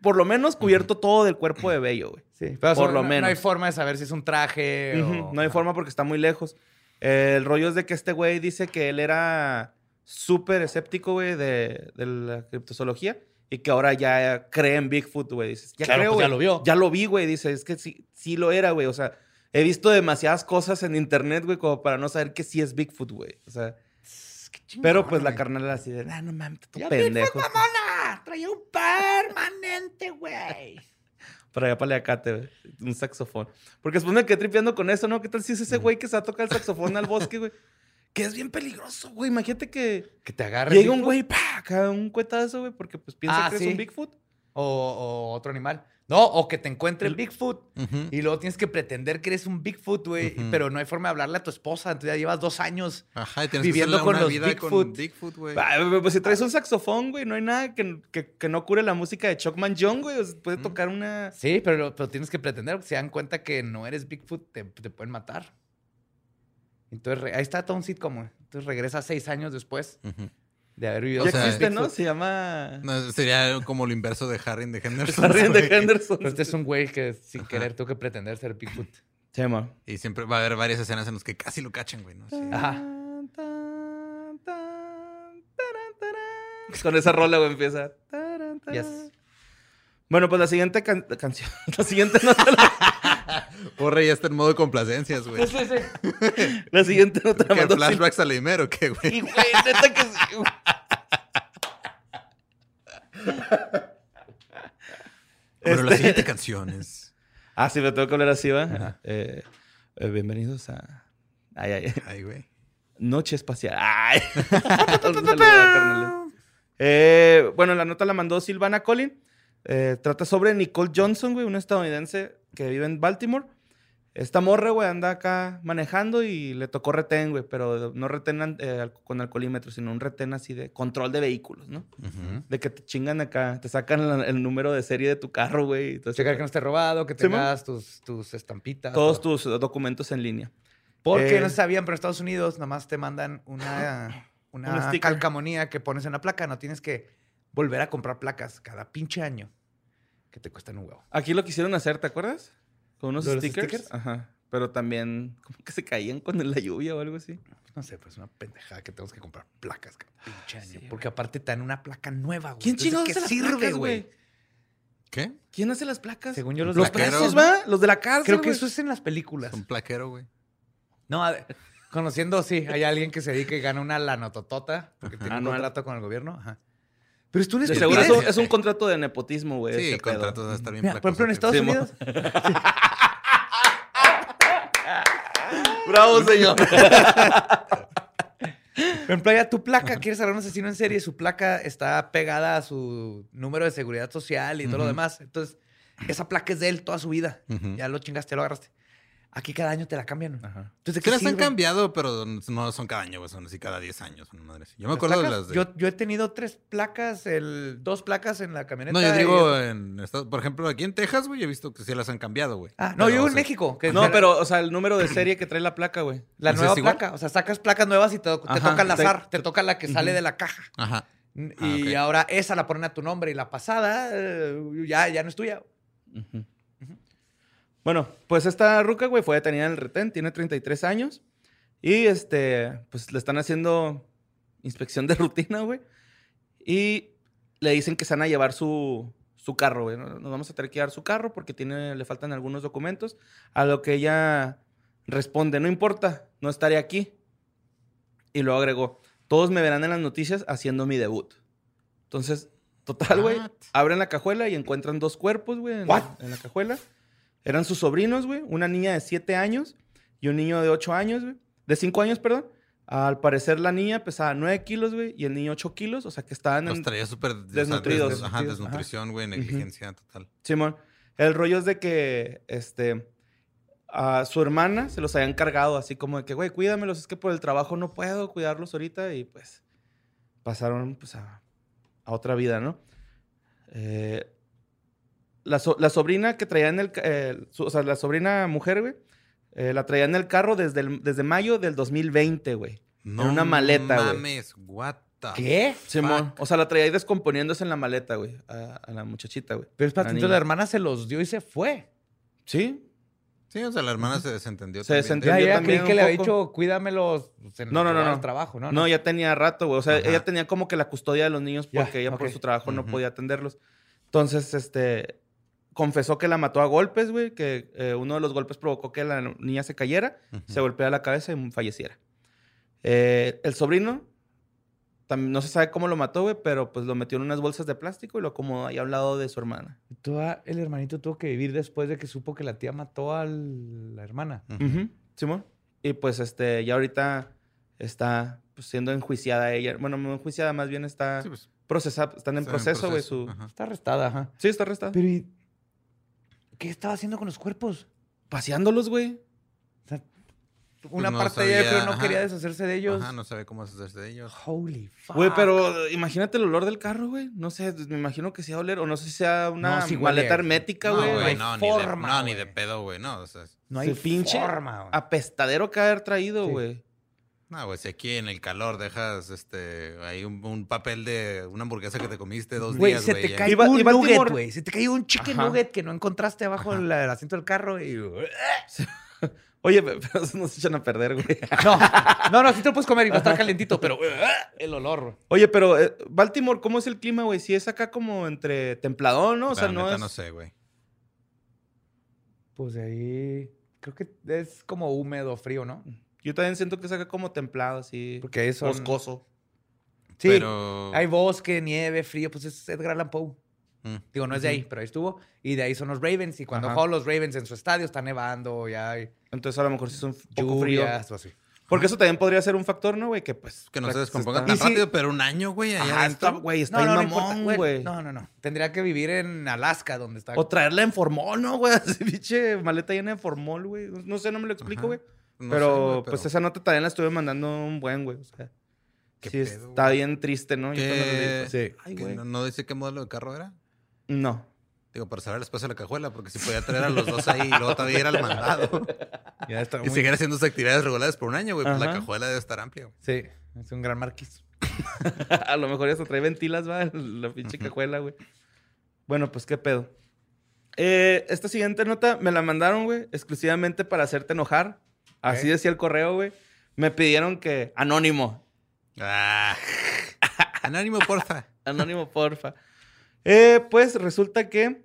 Speaker 7: por lo menos cubierto todo del cuerpo de bello, güey.
Speaker 5: Sí, pero
Speaker 7: por lo
Speaker 5: no,
Speaker 7: menos.
Speaker 5: No hay forma de saber si es un traje o...
Speaker 7: No hay forma porque está muy lejos. El rollo es de que este güey dice que él era súper escéptico, güey, de, de la criptozoología y que ahora ya cree en Bigfoot, güey. Dices, ya
Speaker 5: Claro,
Speaker 7: creo,
Speaker 5: pues ya lo vio.
Speaker 7: Ya lo vi, güey. Dice, es que sí, sí lo era, güey. O sea, he visto demasiadas cosas en internet, güey, como para no saber que sí es Bigfoot, güey. O sea,
Speaker 5: chingón,
Speaker 7: pero pues la carnal era así de, ah, no mames, tú
Speaker 5: Ya
Speaker 7: pendejo.
Speaker 5: Bigfoot, mamona! Traía un permanente, güey.
Speaker 7: Para allá, para acate, güey. Un saxofón. Porque después me quedé tripeando con eso, ¿no? ¿Qué tal si es ese güey que se va a tocar el saxofón al bosque, güey? Que es bien peligroso, güey. Imagínate que
Speaker 5: Que te agarre
Speaker 7: llega un güey, pa, acá un cuetazo, güey, porque pues piensa
Speaker 5: Ah,
Speaker 7: que
Speaker 5: sí.
Speaker 7: es un Bigfoot.
Speaker 5: o, o otro animal. No, o que te encuentre el Bigfoot. Y luego tienes que pretender que eres un Bigfoot, güey. Pero no hay forma de hablarle a tu esposa. Entonces ya llevas dos años.
Speaker 6: Ajá, y tienes
Speaker 5: Viviendo
Speaker 6: que
Speaker 5: con
Speaker 6: una
Speaker 5: los
Speaker 6: vida
Speaker 5: Bigfoot.
Speaker 6: con Bigfoot, güey.
Speaker 7: Ah, güey, Pues si traes un saxofón, güey, no hay nada que, que, que no cure la música de Chuckman John, güey. O sea, puede tocar una...
Speaker 5: Sí, pero, pero tienes que pretender. porque Se dan cuenta que no eres Bigfoot, te, te pueden matar. Entonces, ahí está todo un sitcom, güey. Entonces regresa seis años después
Speaker 6: Ujú.
Speaker 5: De haber vivido.
Speaker 7: Ya
Speaker 6: O sea,
Speaker 5: con
Speaker 7: existe, ¿no? Se llama...
Speaker 6: No, sería como lo inverso de Harry de Henderson.
Speaker 7: Harry de. Henderson.
Speaker 5: Pero este es un güey que sin querer tuvo que pretender ser Bigfoot.
Speaker 7: Se llama...
Speaker 6: Y siempre va a haber varias escenas en las que casi lo cachan, güey. ¿no? Sí.
Speaker 5: Ajá.
Speaker 7: Con esa rola, güey, empieza.
Speaker 5: Yes.
Speaker 7: Bueno, pues la siguiente can- canción... La siguiente nota la,
Speaker 6: Porre ya está en modo de complacencias, güey.
Speaker 5: Sí, sí.
Speaker 7: la siguiente nota la
Speaker 6: ¿Qué
Speaker 7: mandó
Speaker 6: flashbacks a Leimer o qué, güey?
Speaker 7: Sí, güey, neta que sí, güey.
Speaker 6: Bueno, la
Speaker 7: Este-
Speaker 6: siguiente canción es...
Speaker 7: Ah, sí, me tengo que hablar así, ¿va? Eh, eh, bienvenidos a... Ay, ay, ay.
Speaker 6: Ay, güey.
Speaker 7: Noche espacial. Ay. Un saludo, carnales. Eh, bueno, la nota la mandó Silvana Collin. Eh, trata sobre Nicole Johnson, güey, una estadounidense que vive en Baltimore. Esta morra, güey, anda acá manejando y le tocó retén, güey, pero no retén eh, con alcoholímetro, sino un retén así de control de vehículos, ¿no? De que te chingan acá, te sacan la- el número de serie de tu carro, güey.
Speaker 5: Checar que no esté robado, que
Speaker 7: Sí,
Speaker 5: tengas tus, tus estampitas.
Speaker 7: Todos
Speaker 5: todo.
Speaker 7: tus documentos en línea.
Speaker 5: Porque
Speaker 7: Eh,
Speaker 5: no sabían, pero en Estados Unidos nomás te mandan una,
Speaker 7: Un
Speaker 5: una
Speaker 7: sticker.
Speaker 5: calcamonía que pones en la placa. No tienes que volver a comprar placas cada pinche año que te cuestan un huevo.
Speaker 7: Aquí lo quisieron hacer, ¿te acuerdas? Con unos
Speaker 5: ¿Lo de los
Speaker 7: stickers.
Speaker 5: stickers?
Speaker 7: Ajá. Pero también, como que se caían con la lluvia o algo así.
Speaker 5: No sé, pues es una pendejada que tenemos que comprar placas cada pinche año. porque aparte te dan una placa nueva, güey.
Speaker 7: ¿Quién chingados
Speaker 5: ¿de
Speaker 7: hace
Speaker 5: sirve,
Speaker 7: placas,
Speaker 5: güey?
Speaker 6: ¿Qué?
Speaker 7: ¿Quién hace las placas?
Speaker 5: Según yo, los
Speaker 7: los
Speaker 6: plaqueros,
Speaker 7: presos. ¿va? Los de la cárcel,
Speaker 5: Creo que
Speaker 7: güey.
Speaker 5: eso es en las películas.
Speaker 6: Un plaquero, güey.
Speaker 5: No, a ver, conociendo, sí, hay alguien que se dedica y gana una lanototota porque tiene un contrato con el gobierno. Ajá. Pero tú eres
Speaker 7: De seguro es un contrato de nepotismo, güey.
Speaker 6: Sí,
Speaker 7: ese
Speaker 6: el
Speaker 7: pedo.
Speaker 6: contrato debe estar bien
Speaker 5: Mira, por ejemplo, en Estados
Speaker 7: Sí,
Speaker 5: Unidos,
Speaker 7: Bravo, señor.
Speaker 5: Por ejemplo, ya tu placa, quieres agarrar a un asesino en serie, su placa está pegada a su número de seguridad social y todo lo demás. Entonces, esa placa es de él toda su vida. Ya lo chingaste, ya lo agarraste. Aquí cada año te la cambian.
Speaker 7: Ajá.
Speaker 5: Entonces, ¿de
Speaker 6: Sí
Speaker 5: qué
Speaker 6: las han cambiado, pero no son cada año, güey. Son así cada 10 años. Son madres. Yo me
Speaker 5: ¿Las
Speaker 6: acuerdo de las de...
Speaker 5: Yo, yo he tenido tres placas, el, dos placas en la camioneta.
Speaker 6: No, yo
Speaker 5: y-
Speaker 6: digo, en Estados- por ejemplo, aquí en Texas, güey, he visto que sí las han cambiado, güey.
Speaker 5: Ah, no,
Speaker 6: Pero,
Speaker 5: yo
Speaker 6: o
Speaker 5: en
Speaker 6: sea,
Speaker 5: México. Que
Speaker 7: No, pero, o sea, el número de serie que trae la placa, güey.
Speaker 5: La
Speaker 6: ¿Ese
Speaker 5: nueva placa. O sea, sacas placas nuevas y te, te toca al
Speaker 7: te-
Speaker 5: azar. Te, toca la que sale de la caja.
Speaker 6: Ajá.
Speaker 5: Y
Speaker 6: Ah, ok.
Speaker 5: ahora esa la ponen a tu nombre y la pasada eh, ya, ya no es tuya.
Speaker 7: Ujú. Bueno, pues esta ruca, güey, fue detenida en el retén, tiene 33 años. Y este, pues le están haciendo inspección de rutina, güey. Y le dicen que se van a llevar su, su carro, güey. ¿no? Nos vamos a tener que llevar su carro porque tiene, le faltan algunos documentos. A lo que ella responde, no importa, no estaré aquí. Y luego agregó, todos me verán en las noticias haciendo mi debut. Entonces, total, güey, abren la cajuela y encuentran dos cuerpos, güey, en la cajuela. Eran sus sobrinos, güey, una niña de 7 años y un niño de 8 años, güey. De 5 años, perdón. Al parecer la niña pesaba 9 kilos, güey, y el niño 8 kilos, o sea que estaban
Speaker 6: Los traía súper... o sea,
Speaker 7: desnutridos.
Speaker 6: des- ajá, desnutrición, güey, negligencia total.
Speaker 7: Simón. El rollo es de que, este, a su hermana se los habían cargado así como de que, güey, cuídamelos, es que por el trabajo no puedo cuidarlos ahorita y pues pasaron pues a, a otra vida, ¿no? Eh, la, so- la sobrina que traía en el, eh, su- o sea, la sobrina mujer, güey, eh, la traía en el carro desde, el- desde mayo del 2020, güey.
Speaker 6: No
Speaker 7: una maleta, güey.
Speaker 6: mames, what the
Speaker 5: ¿Qué?
Speaker 7: Simón. O sea, la traía ahí descomponiéndose en la maleta, güey, a, a la muchachita, güey.
Speaker 5: Pero es para entonces la hermana se los dio y se fue.
Speaker 7: Sí,
Speaker 6: Sí, o sea, la hermana se desentendió
Speaker 7: Se
Speaker 6: también.
Speaker 7: desentendió.
Speaker 5: Ya,
Speaker 7: Yo
Speaker 5: ya
Speaker 7: también
Speaker 5: creí que
Speaker 7: un
Speaker 5: le había dicho, cuídamelos. en
Speaker 7: No, no, no,
Speaker 5: el
Speaker 7: no.
Speaker 5: trabajo, ¿no?
Speaker 7: No, ya tenía rato, güey. O sea,
Speaker 5: Ajá.
Speaker 7: ella tenía como que la custodia de los niños
Speaker 5: Ya,
Speaker 7: porque ella por su trabajo no podía atenderlos. Entonces, este, confesó que la mató a golpes, güey, que eh, uno de los golpes provocó que la niña se cayera, se golpeara la cabeza y falleciera. Eh, el sobrino, también no se sabe cómo lo mató, güey, pero pues lo metió en unas bolsas de plástico y lo acomodó ahí al lado de su hermana.
Speaker 5: Toda- el hermanito tuvo que vivir después de que supo que la tía mató a la hermana.
Speaker 6: Ujú.
Speaker 7: Ujú, Simón. Y pues, este, ya ahorita está pues, siendo enjuiciada ella. Bueno, no enjuiciada, más bien está
Speaker 6: Sí, pues,
Speaker 7: procesada, están en
Speaker 6: está
Speaker 7: proceso, güey, su...
Speaker 5: Está arrestada, ajá.
Speaker 7: Sí, está arrestada.
Speaker 5: Pero ¿y qué estaba haciendo con los cuerpos?
Speaker 7: Paseándolos, güey.
Speaker 5: O sea, una
Speaker 6: no
Speaker 5: parte de ella
Speaker 6: sabía,
Speaker 5: pero no
Speaker 6: ajá.
Speaker 5: quería deshacerse de ellos.
Speaker 6: Ajá, no sabe cómo hacerse de ellos.
Speaker 5: Holy fuck.
Speaker 7: Güey, pero imagínate el olor del carro, güey. No sé, me imagino que sea oler, o no sé si sea una
Speaker 5: No, sí
Speaker 7: maleta hermética,
Speaker 6: No,
Speaker 7: güey.
Speaker 5: no
Speaker 6: güey,
Speaker 5: hay
Speaker 6: no, ni,
Speaker 5: forma,
Speaker 6: de, no, ni
Speaker 5: güey.
Speaker 6: de pedo, güey. No, o sea,
Speaker 5: no hay
Speaker 7: pinche
Speaker 5: forma, güey.
Speaker 7: apestadero que haber traído,
Speaker 5: Sí.
Speaker 6: No, güey, si aquí en el calor dejas este ahí un, un papel de una hamburguesa que te comiste dos
Speaker 5: Güey,
Speaker 6: días,
Speaker 5: se
Speaker 6: güey.
Speaker 5: te cae
Speaker 7: Iba-
Speaker 5: un
Speaker 7: iba
Speaker 5: nugget, güey. Se te cayó un chicken
Speaker 7: Ajá.
Speaker 5: nugget que no encontraste abajo del asiento del carro y...
Speaker 7: Oye, pe- pero eso nos echan a perder, güey.
Speaker 5: No, no, no, sí te lo puedes comer y va a estar calentito, pero el olor, güey.
Speaker 7: Oye, pero eh, Baltimore, ¿cómo es el clima, güey? Si es acá como entre templadón, ¿no? O sea,
Speaker 6: La
Speaker 7: no
Speaker 6: neta
Speaker 7: es...
Speaker 6: no sé, güey.
Speaker 5: Pues de ahí... Creo que es como húmedo, frío, ¿no?
Speaker 7: Yo también siento que es acá como templado, así.
Speaker 5: Porque son...
Speaker 7: Boscoso.
Speaker 5: Sí,
Speaker 6: Pero...
Speaker 5: hay bosque, nieve, frío, pues es Edgar Allan Poe.
Speaker 6: Mm.
Speaker 5: Digo, no es de ahí, pero ahí estuvo. Y de ahí son los Ravens. Y cuando juegan los Ravens en su estadio, está nevando, ya hay
Speaker 7: Entonces a lo mejor sí es un poco frío.
Speaker 5: o así.
Speaker 7: Porque eso también podría ser un factor, ¿no, güey? Que pues...
Speaker 6: Que no se
Speaker 7: prácti-
Speaker 6: descomponga
Speaker 7: está-
Speaker 6: tan rápido, pero un año, güey, allá
Speaker 7: está, güey, está bien
Speaker 5: importa,
Speaker 7: mamón, güey.
Speaker 5: No, no, no. Tendría que vivir en Alaska, donde está.
Speaker 7: O traerla en formol, ¿no, güey? Así, pinche maleta llena de formol, güey. No sé, no me lo explico,
Speaker 6: Ajá.
Speaker 7: güey.
Speaker 6: No
Speaker 7: pero,
Speaker 6: sé, güey,
Speaker 7: pues esa nota también la estuve mandando un buen, güey. O sea,
Speaker 6: ¿Qué
Speaker 7: sí,
Speaker 6: pedo,
Speaker 7: está
Speaker 6: güey?
Speaker 7: bien triste, ¿no? Yo
Speaker 6: ¿Qué-
Speaker 7: pues,
Speaker 5: Sí.
Speaker 7: Ay,
Speaker 6: ¿Que
Speaker 7: güey.
Speaker 6: no, no dice qué modelo de carro era?
Speaker 7: No.
Speaker 6: Digo, para saber el espacio de la cajuela, porque si podía traer a los dos ahí y luego todavía ir al mandado.
Speaker 5: Ya está
Speaker 6: y
Speaker 5: muy-
Speaker 6: seguir haciendo sus actividades regulares por un año, güey. Pues la cajuela debe estar amplia, güey.
Speaker 5: Sí, es un gran marquís.
Speaker 7: A lo mejor ya se trae ventilas, va, la pinche cajuela, güey. Bueno, pues qué pedo. Eh, esta siguiente nota me la mandaron, güey, exclusivamente para hacerte enojar. Así decía el correo, güey. Me pidieron que. Anónimo.
Speaker 6: Ah. Anónimo, porfa.
Speaker 7: Anónimo, porfa. Eh, pues resulta que.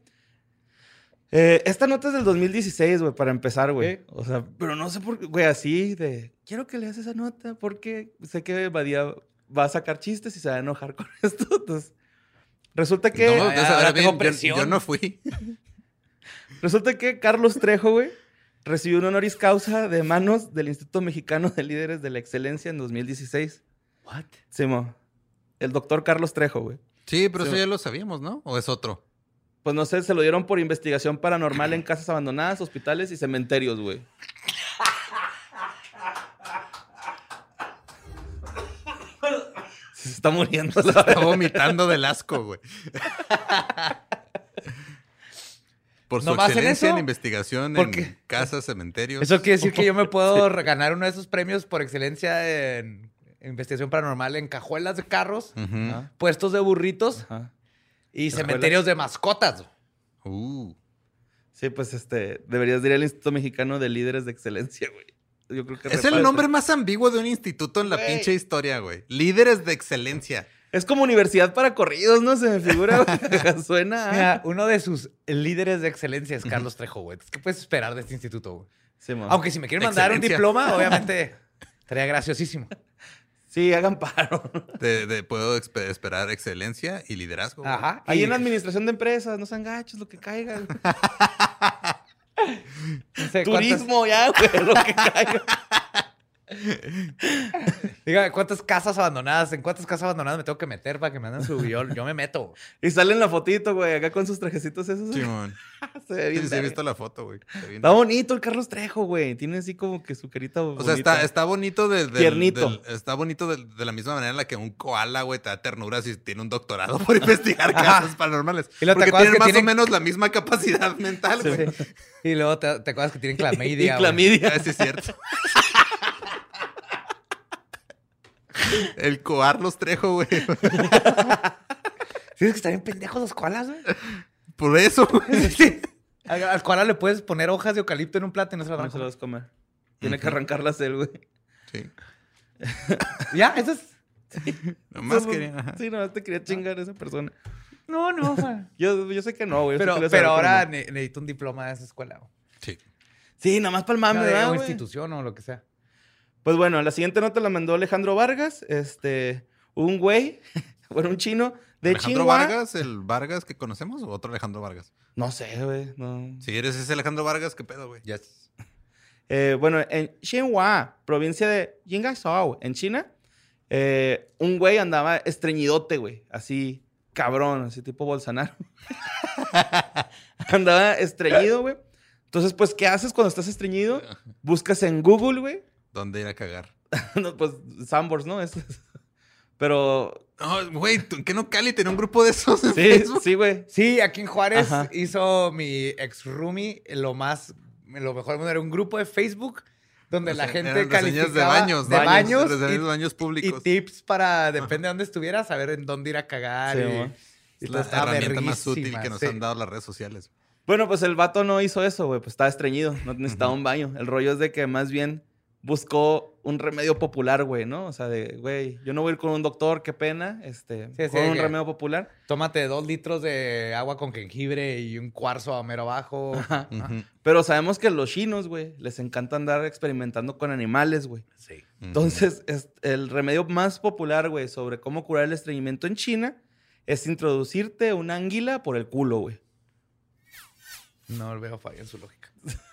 Speaker 7: eh, esta nota es del 2016, güey, para empezar, güey. O sea, pero no sé por qué, güey, así de. Quiero que leas esa nota porque sé que Badía va a sacar chistes y se va a enojar con esto. Entonces, resulta que.
Speaker 6: no,
Speaker 5: ahora tengo
Speaker 6: bien, yo-. Yo, no fui.
Speaker 7: Resulta que Carlos Trejo, güey, recibió un honoris causa de manos del Instituto Mexicano de Líderes de la Excelencia en 2016.
Speaker 5: What?
Speaker 7: Simo. El doctor Carlos Trejo, güey.
Speaker 6: Sí, pero
Speaker 7: Sí.
Speaker 6: eso ya lo sabíamos, ¿no? ¿O es otro?
Speaker 7: Pues no sé, se lo dieron por investigación paranormal en casas abandonadas, hospitales y cementerios, güey. Se está muriendo. la
Speaker 6: Está vomitando del asco, güey. Por su
Speaker 5: ¿Nomás en
Speaker 6: excelencia en, investigación
Speaker 5: ¿Por
Speaker 6: en casas, cementerios.
Speaker 5: Eso quiere decir que yo me puedo re- ganar uno de esos premios por excelencia en investigación paranormal en cajuelas de carros, puestos de burritos y
Speaker 7: Cajuelas.
Speaker 5: cementerios de mascotas.
Speaker 6: Uh.
Speaker 7: Sí, pues este, deberías ir al Instituto Mexicano de Líderes de Excelencia, güey. Yo creo que
Speaker 6: Es
Speaker 7: reparte.
Speaker 6: el nombre más ambiguo de un instituto en la pinche historia, güey. Líderes de excelencia.
Speaker 7: Es como universidad para corridos, ¿no? Se me figura, güey. Suena. a-
Speaker 5: Mira, uno de sus líderes de excelencia es Carlos Trejo, güey. ¿Qué puedes esperar de este instituto, güey?
Speaker 7: Sí.
Speaker 5: Aunque si me quieren mandar un diploma, obviamente estaría graciosísimo.
Speaker 7: Sí, hagan paro.
Speaker 6: De- de- puedo esperar excelencia y liderazgo. güey.
Speaker 5: Ajá.
Speaker 7: Ahí
Speaker 5: y-
Speaker 7: en la administración de empresas, no sean gachos, lo que caiga. güey.
Speaker 5: no sé cuántas-
Speaker 7: Turismo, ya, güey, lo que caiga.
Speaker 5: Dígame, ¿cuántas casas abandonadas? ¿En cuántas casas abandonadas me tengo que meter para que me anden su yo, yo me meto.
Speaker 7: Y sale en la fotito, güey, acá con sus trajecitos esos.
Speaker 6: Simón.
Speaker 7: Se ve bien
Speaker 6: Sí, sí, he visto la foto, güey.
Speaker 7: Está bonito el Carlos Trejo, güey. Tiene así como que su carita
Speaker 6: O sea, está, está bonito de,
Speaker 7: Tiernito.
Speaker 6: del- está bonito de, de la misma manera en la que un koala, güey, te da ternura si tiene un doctorado por investigar casos paranormales.
Speaker 5: Y luego te
Speaker 6: Porque tienen
Speaker 5: que
Speaker 6: más
Speaker 5: tienen-
Speaker 6: o menos la misma capacidad mental, güey.
Speaker 5: Y luego te, te acuerdas que tienen clamidia.
Speaker 7: clamidia.
Speaker 6: Ah, sí es cierto. El Coarlos Trejo, güey.
Speaker 5: ¿Sí es que están bien pendejos los koalas, güey?
Speaker 6: Por eso, güey.
Speaker 5: Sí. Al, al koala le puedes poner hojas de eucalipto en un plato y no se lo van
Speaker 7: No se lo
Speaker 5: comer.
Speaker 7: vas a comer. Tiene que arrancarlas él, güey.
Speaker 6: Sí.
Speaker 5: Ya, eso es...
Speaker 6: Nomás
Speaker 7: Somos-
Speaker 6: quería. ajá.
Speaker 7: Sí, nomás te quería chingar a esa persona.
Speaker 5: No, no. güey.
Speaker 7: Yo, yo sé que no, güey. yo sé
Speaker 5: Pero,
Speaker 7: que le
Speaker 5: pero ahora ne- necesito un diploma de esa escuela. güey.
Speaker 6: Sí.
Speaker 7: Sí, nada más para el mame,
Speaker 5: No, de-
Speaker 7: ¿verdad,
Speaker 5: o
Speaker 7: güey?
Speaker 5: institución o lo que sea.
Speaker 7: Pues bueno, la siguiente nota la mandó Alejandro Vargas. Este, un güey, bueno, un chino de
Speaker 6: ¿Alejandro. Vargas, el Vargas que conocemos o otro Alejandro Vargas?
Speaker 7: No sé, güey. No.
Speaker 6: Si eres ese Alejandro Vargas, ¿qué pedo, güey?
Speaker 5: Yes.
Speaker 7: Eh, bueno, en Xinhua, provincia de Jingasao, en China, eh, un güey andaba estreñidote, güey. Así, cabrón, así tipo Bolsonaro. andaba estreñido, güey. Entonces, pues, ¿qué haces cuando estás estreñido? Buscas en Google, güey.
Speaker 6: ¿Dónde ir a cagar?
Speaker 7: No, pues, Sambors, ¿no? Es- Pero,
Speaker 6: No, güey, ¿tú- ¿qué no Cali tenía un grupo de esos en
Speaker 7: sí,
Speaker 6: Facebook?
Speaker 7: sí, güey.
Speaker 5: Sí, aquí en Juárez
Speaker 7: Ajá.
Speaker 5: hizo mi ex roomie lo más, lo mejor del mundo. Era un grupo de Facebook donde
Speaker 6: O
Speaker 5: la gente calificaba
Speaker 6: de baños,
Speaker 5: de
Speaker 6: baños,
Speaker 5: baños, y-
Speaker 6: de baños
Speaker 5: y,
Speaker 6: públicos.
Speaker 5: tips para, depende de dónde estuvieras, saber en dónde ir a cagar.
Speaker 7: Sí,
Speaker 5: y- y
Speaker 6: Es la herramienta más útil que nos
Speaker 5: sí.
Speaker 6: han dado las redes sociales.
Speaker 7: Bueno, pues el vato no hizo eso, güey. Pues estaba estreñido. No necesitaba un baño. El rollo es de que más bien buscó un remedio popular, güey, ¿no? O sea, de, güey, yo no voy a ir con un doctor, qué pena. Este,
Speaker 5: Sí, sí,
Speaker 7: con un remedio popular.
Speaker 5: Tómate dos litros de agua con jengibre y un cuarzo a mero abajo.
Speaker 7: Ajá. Pero sabemos que los chinos, güey, les encanta andar experimentando con animales, güey.
Speaker 5: Sí.
Speaker 7: Entonces, es- el remedio más popular, güey, sobre cómo curar el estreñimiento en China es introducirte una anguila por el culo, güey.
Speaker 5: No veo falla en su lógica.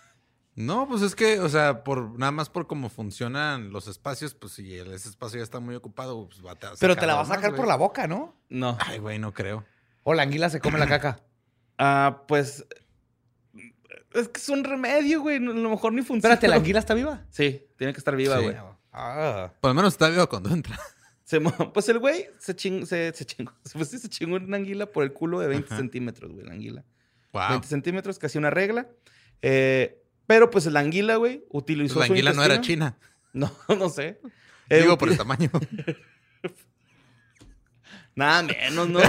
Speaker 6: No, pues es que, o sea, por nada más por cómo funcionan los espacios, pues si el- ese espacio ya está muy ocupado, pues va a
Speaker 5: Pero te la va a sacar
Speaker 6: más,
Speaker 5: por
Speaker 6: güey.
Speaker 5: la boca, ¿no?
Speaker 7: No.
Speaker 6: Ay, güey, no creo.
Speaker 5: O la anguila se come la caca.
Speaker 7: Ah, pues. Es que es un remedio, güey. A lo mejor ni funciona.
Speaker 5: Espérate, ¿la anguila está viva?
Speaker 7: Sí, tiene que estar viva,
Speaker 6: Sí.
Speaker 7: güey.
Speaker 5: Ah.
Speaker 6: Por lo menos está vivo cuando entra.
Speaker 7: Se mo- pues el güey se, ching- se, se chingó. Pues sí, se chingó una anguila por el culo de 20 centímetros, güey, la anguila.
Speaker 6: Wow.
Speaker 7: 20 centímetros, casi una regla. Eh, pero pues la anguila, güey, utilizó
Speaker 6: la
Speaker 7: su
Speaker 6: anguila no era china.
Speaker 7: No, no sé. Eh,
Speaker 6: Digo,
Speaker 7: uti-
Speaker 6: por el tamaño.
Speaker 7: Nada menos, ¿no?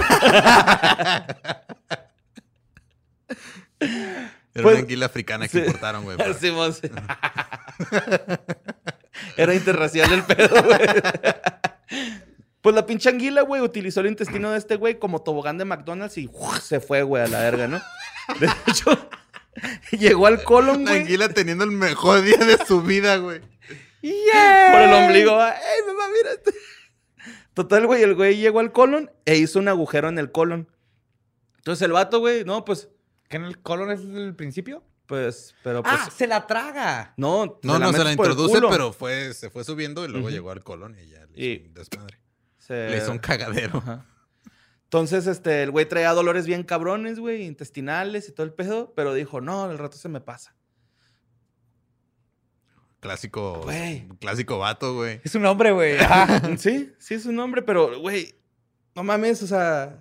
Speaker 6: Era
Speaker 7: Pues-
Speaker 6: una anguila africana que
Speaker 7: sí.
Speaker 6: importaron, güey. para-
Speaker 7: Sí, mo- sí. Era interracial el pedo, güey. Pues la pinche anguila, güey, utilizó el intestino de este güey como tobogán de McDonald's y ¡uf! se fue, güey, a la verga, ¿no? De hecho, llegó al colon,
Speaker 6: La
Speaker 7: güey,
Speaker 6: anguila teniendo el mejor día de su vida, güey.
Speaker 7: por el ombligo. ¡Ey, mamá, mira! este! Total, güey, el güey llegó al colon e hizo un agujero en el colon. Entonces el vato, güey, no, pues,
Speaker 5: ¿Que en el colon es el principio?
Speaker 7: pues, pero pues...
Speaker 5: ah, se la traga.
Speaker 7: No,
Speaker 6: No, no, se la introduce, pero fue, se fue subiendo y luego llegó al colon y ya le
Speaker 7: Y-
Speaker 6: hizo un desmadre.
Speaker 7: Se-
Speaker 6: Le hizo un cagadero.
Speaker 7: Ajá. Entonces, este, el güey traía dolores bien cabrones, güey, intestinales y todo el pedo, pero dijo, no, al rato se me pasa.
Speaker 6: Clásico,
Speaker 7: Güey.
Speaker 6: clásico vato, güey.
Speaker 5: Es un hombre, güey.
Speaker 7: Sí, sí es un nombre, pero, güey, no mames, o sea,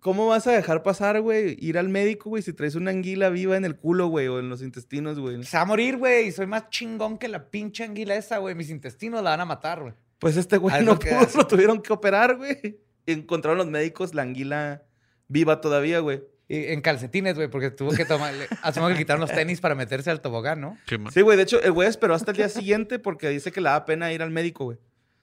Speaker 7: ¿cómo vas a dejar pasar, güey, ir al médico, güey, si traes una anguila viva en el culo, güey, o en los intestinos, güey?
Speaker 5: Se va a morir, güey. Soy más chingón que la pinche anguila esa, güey. Mis intestinos la van a matar, güey.
Speaker 7: Pues este güey no pudo, lo tuvieron que operar, güey. Y encontraron los médicos la anguila viva todavía, güey.
Speaker 5: Y en calcetines, güey, porque tuvo que tomar. Asumo que quitaron los tenis para meterse al tobogán, ¿no?
Speaker 7: Sí, güey, de hecho, el güey esperó hasta el día siguiente porque dice que le da pena ir al médico, güey.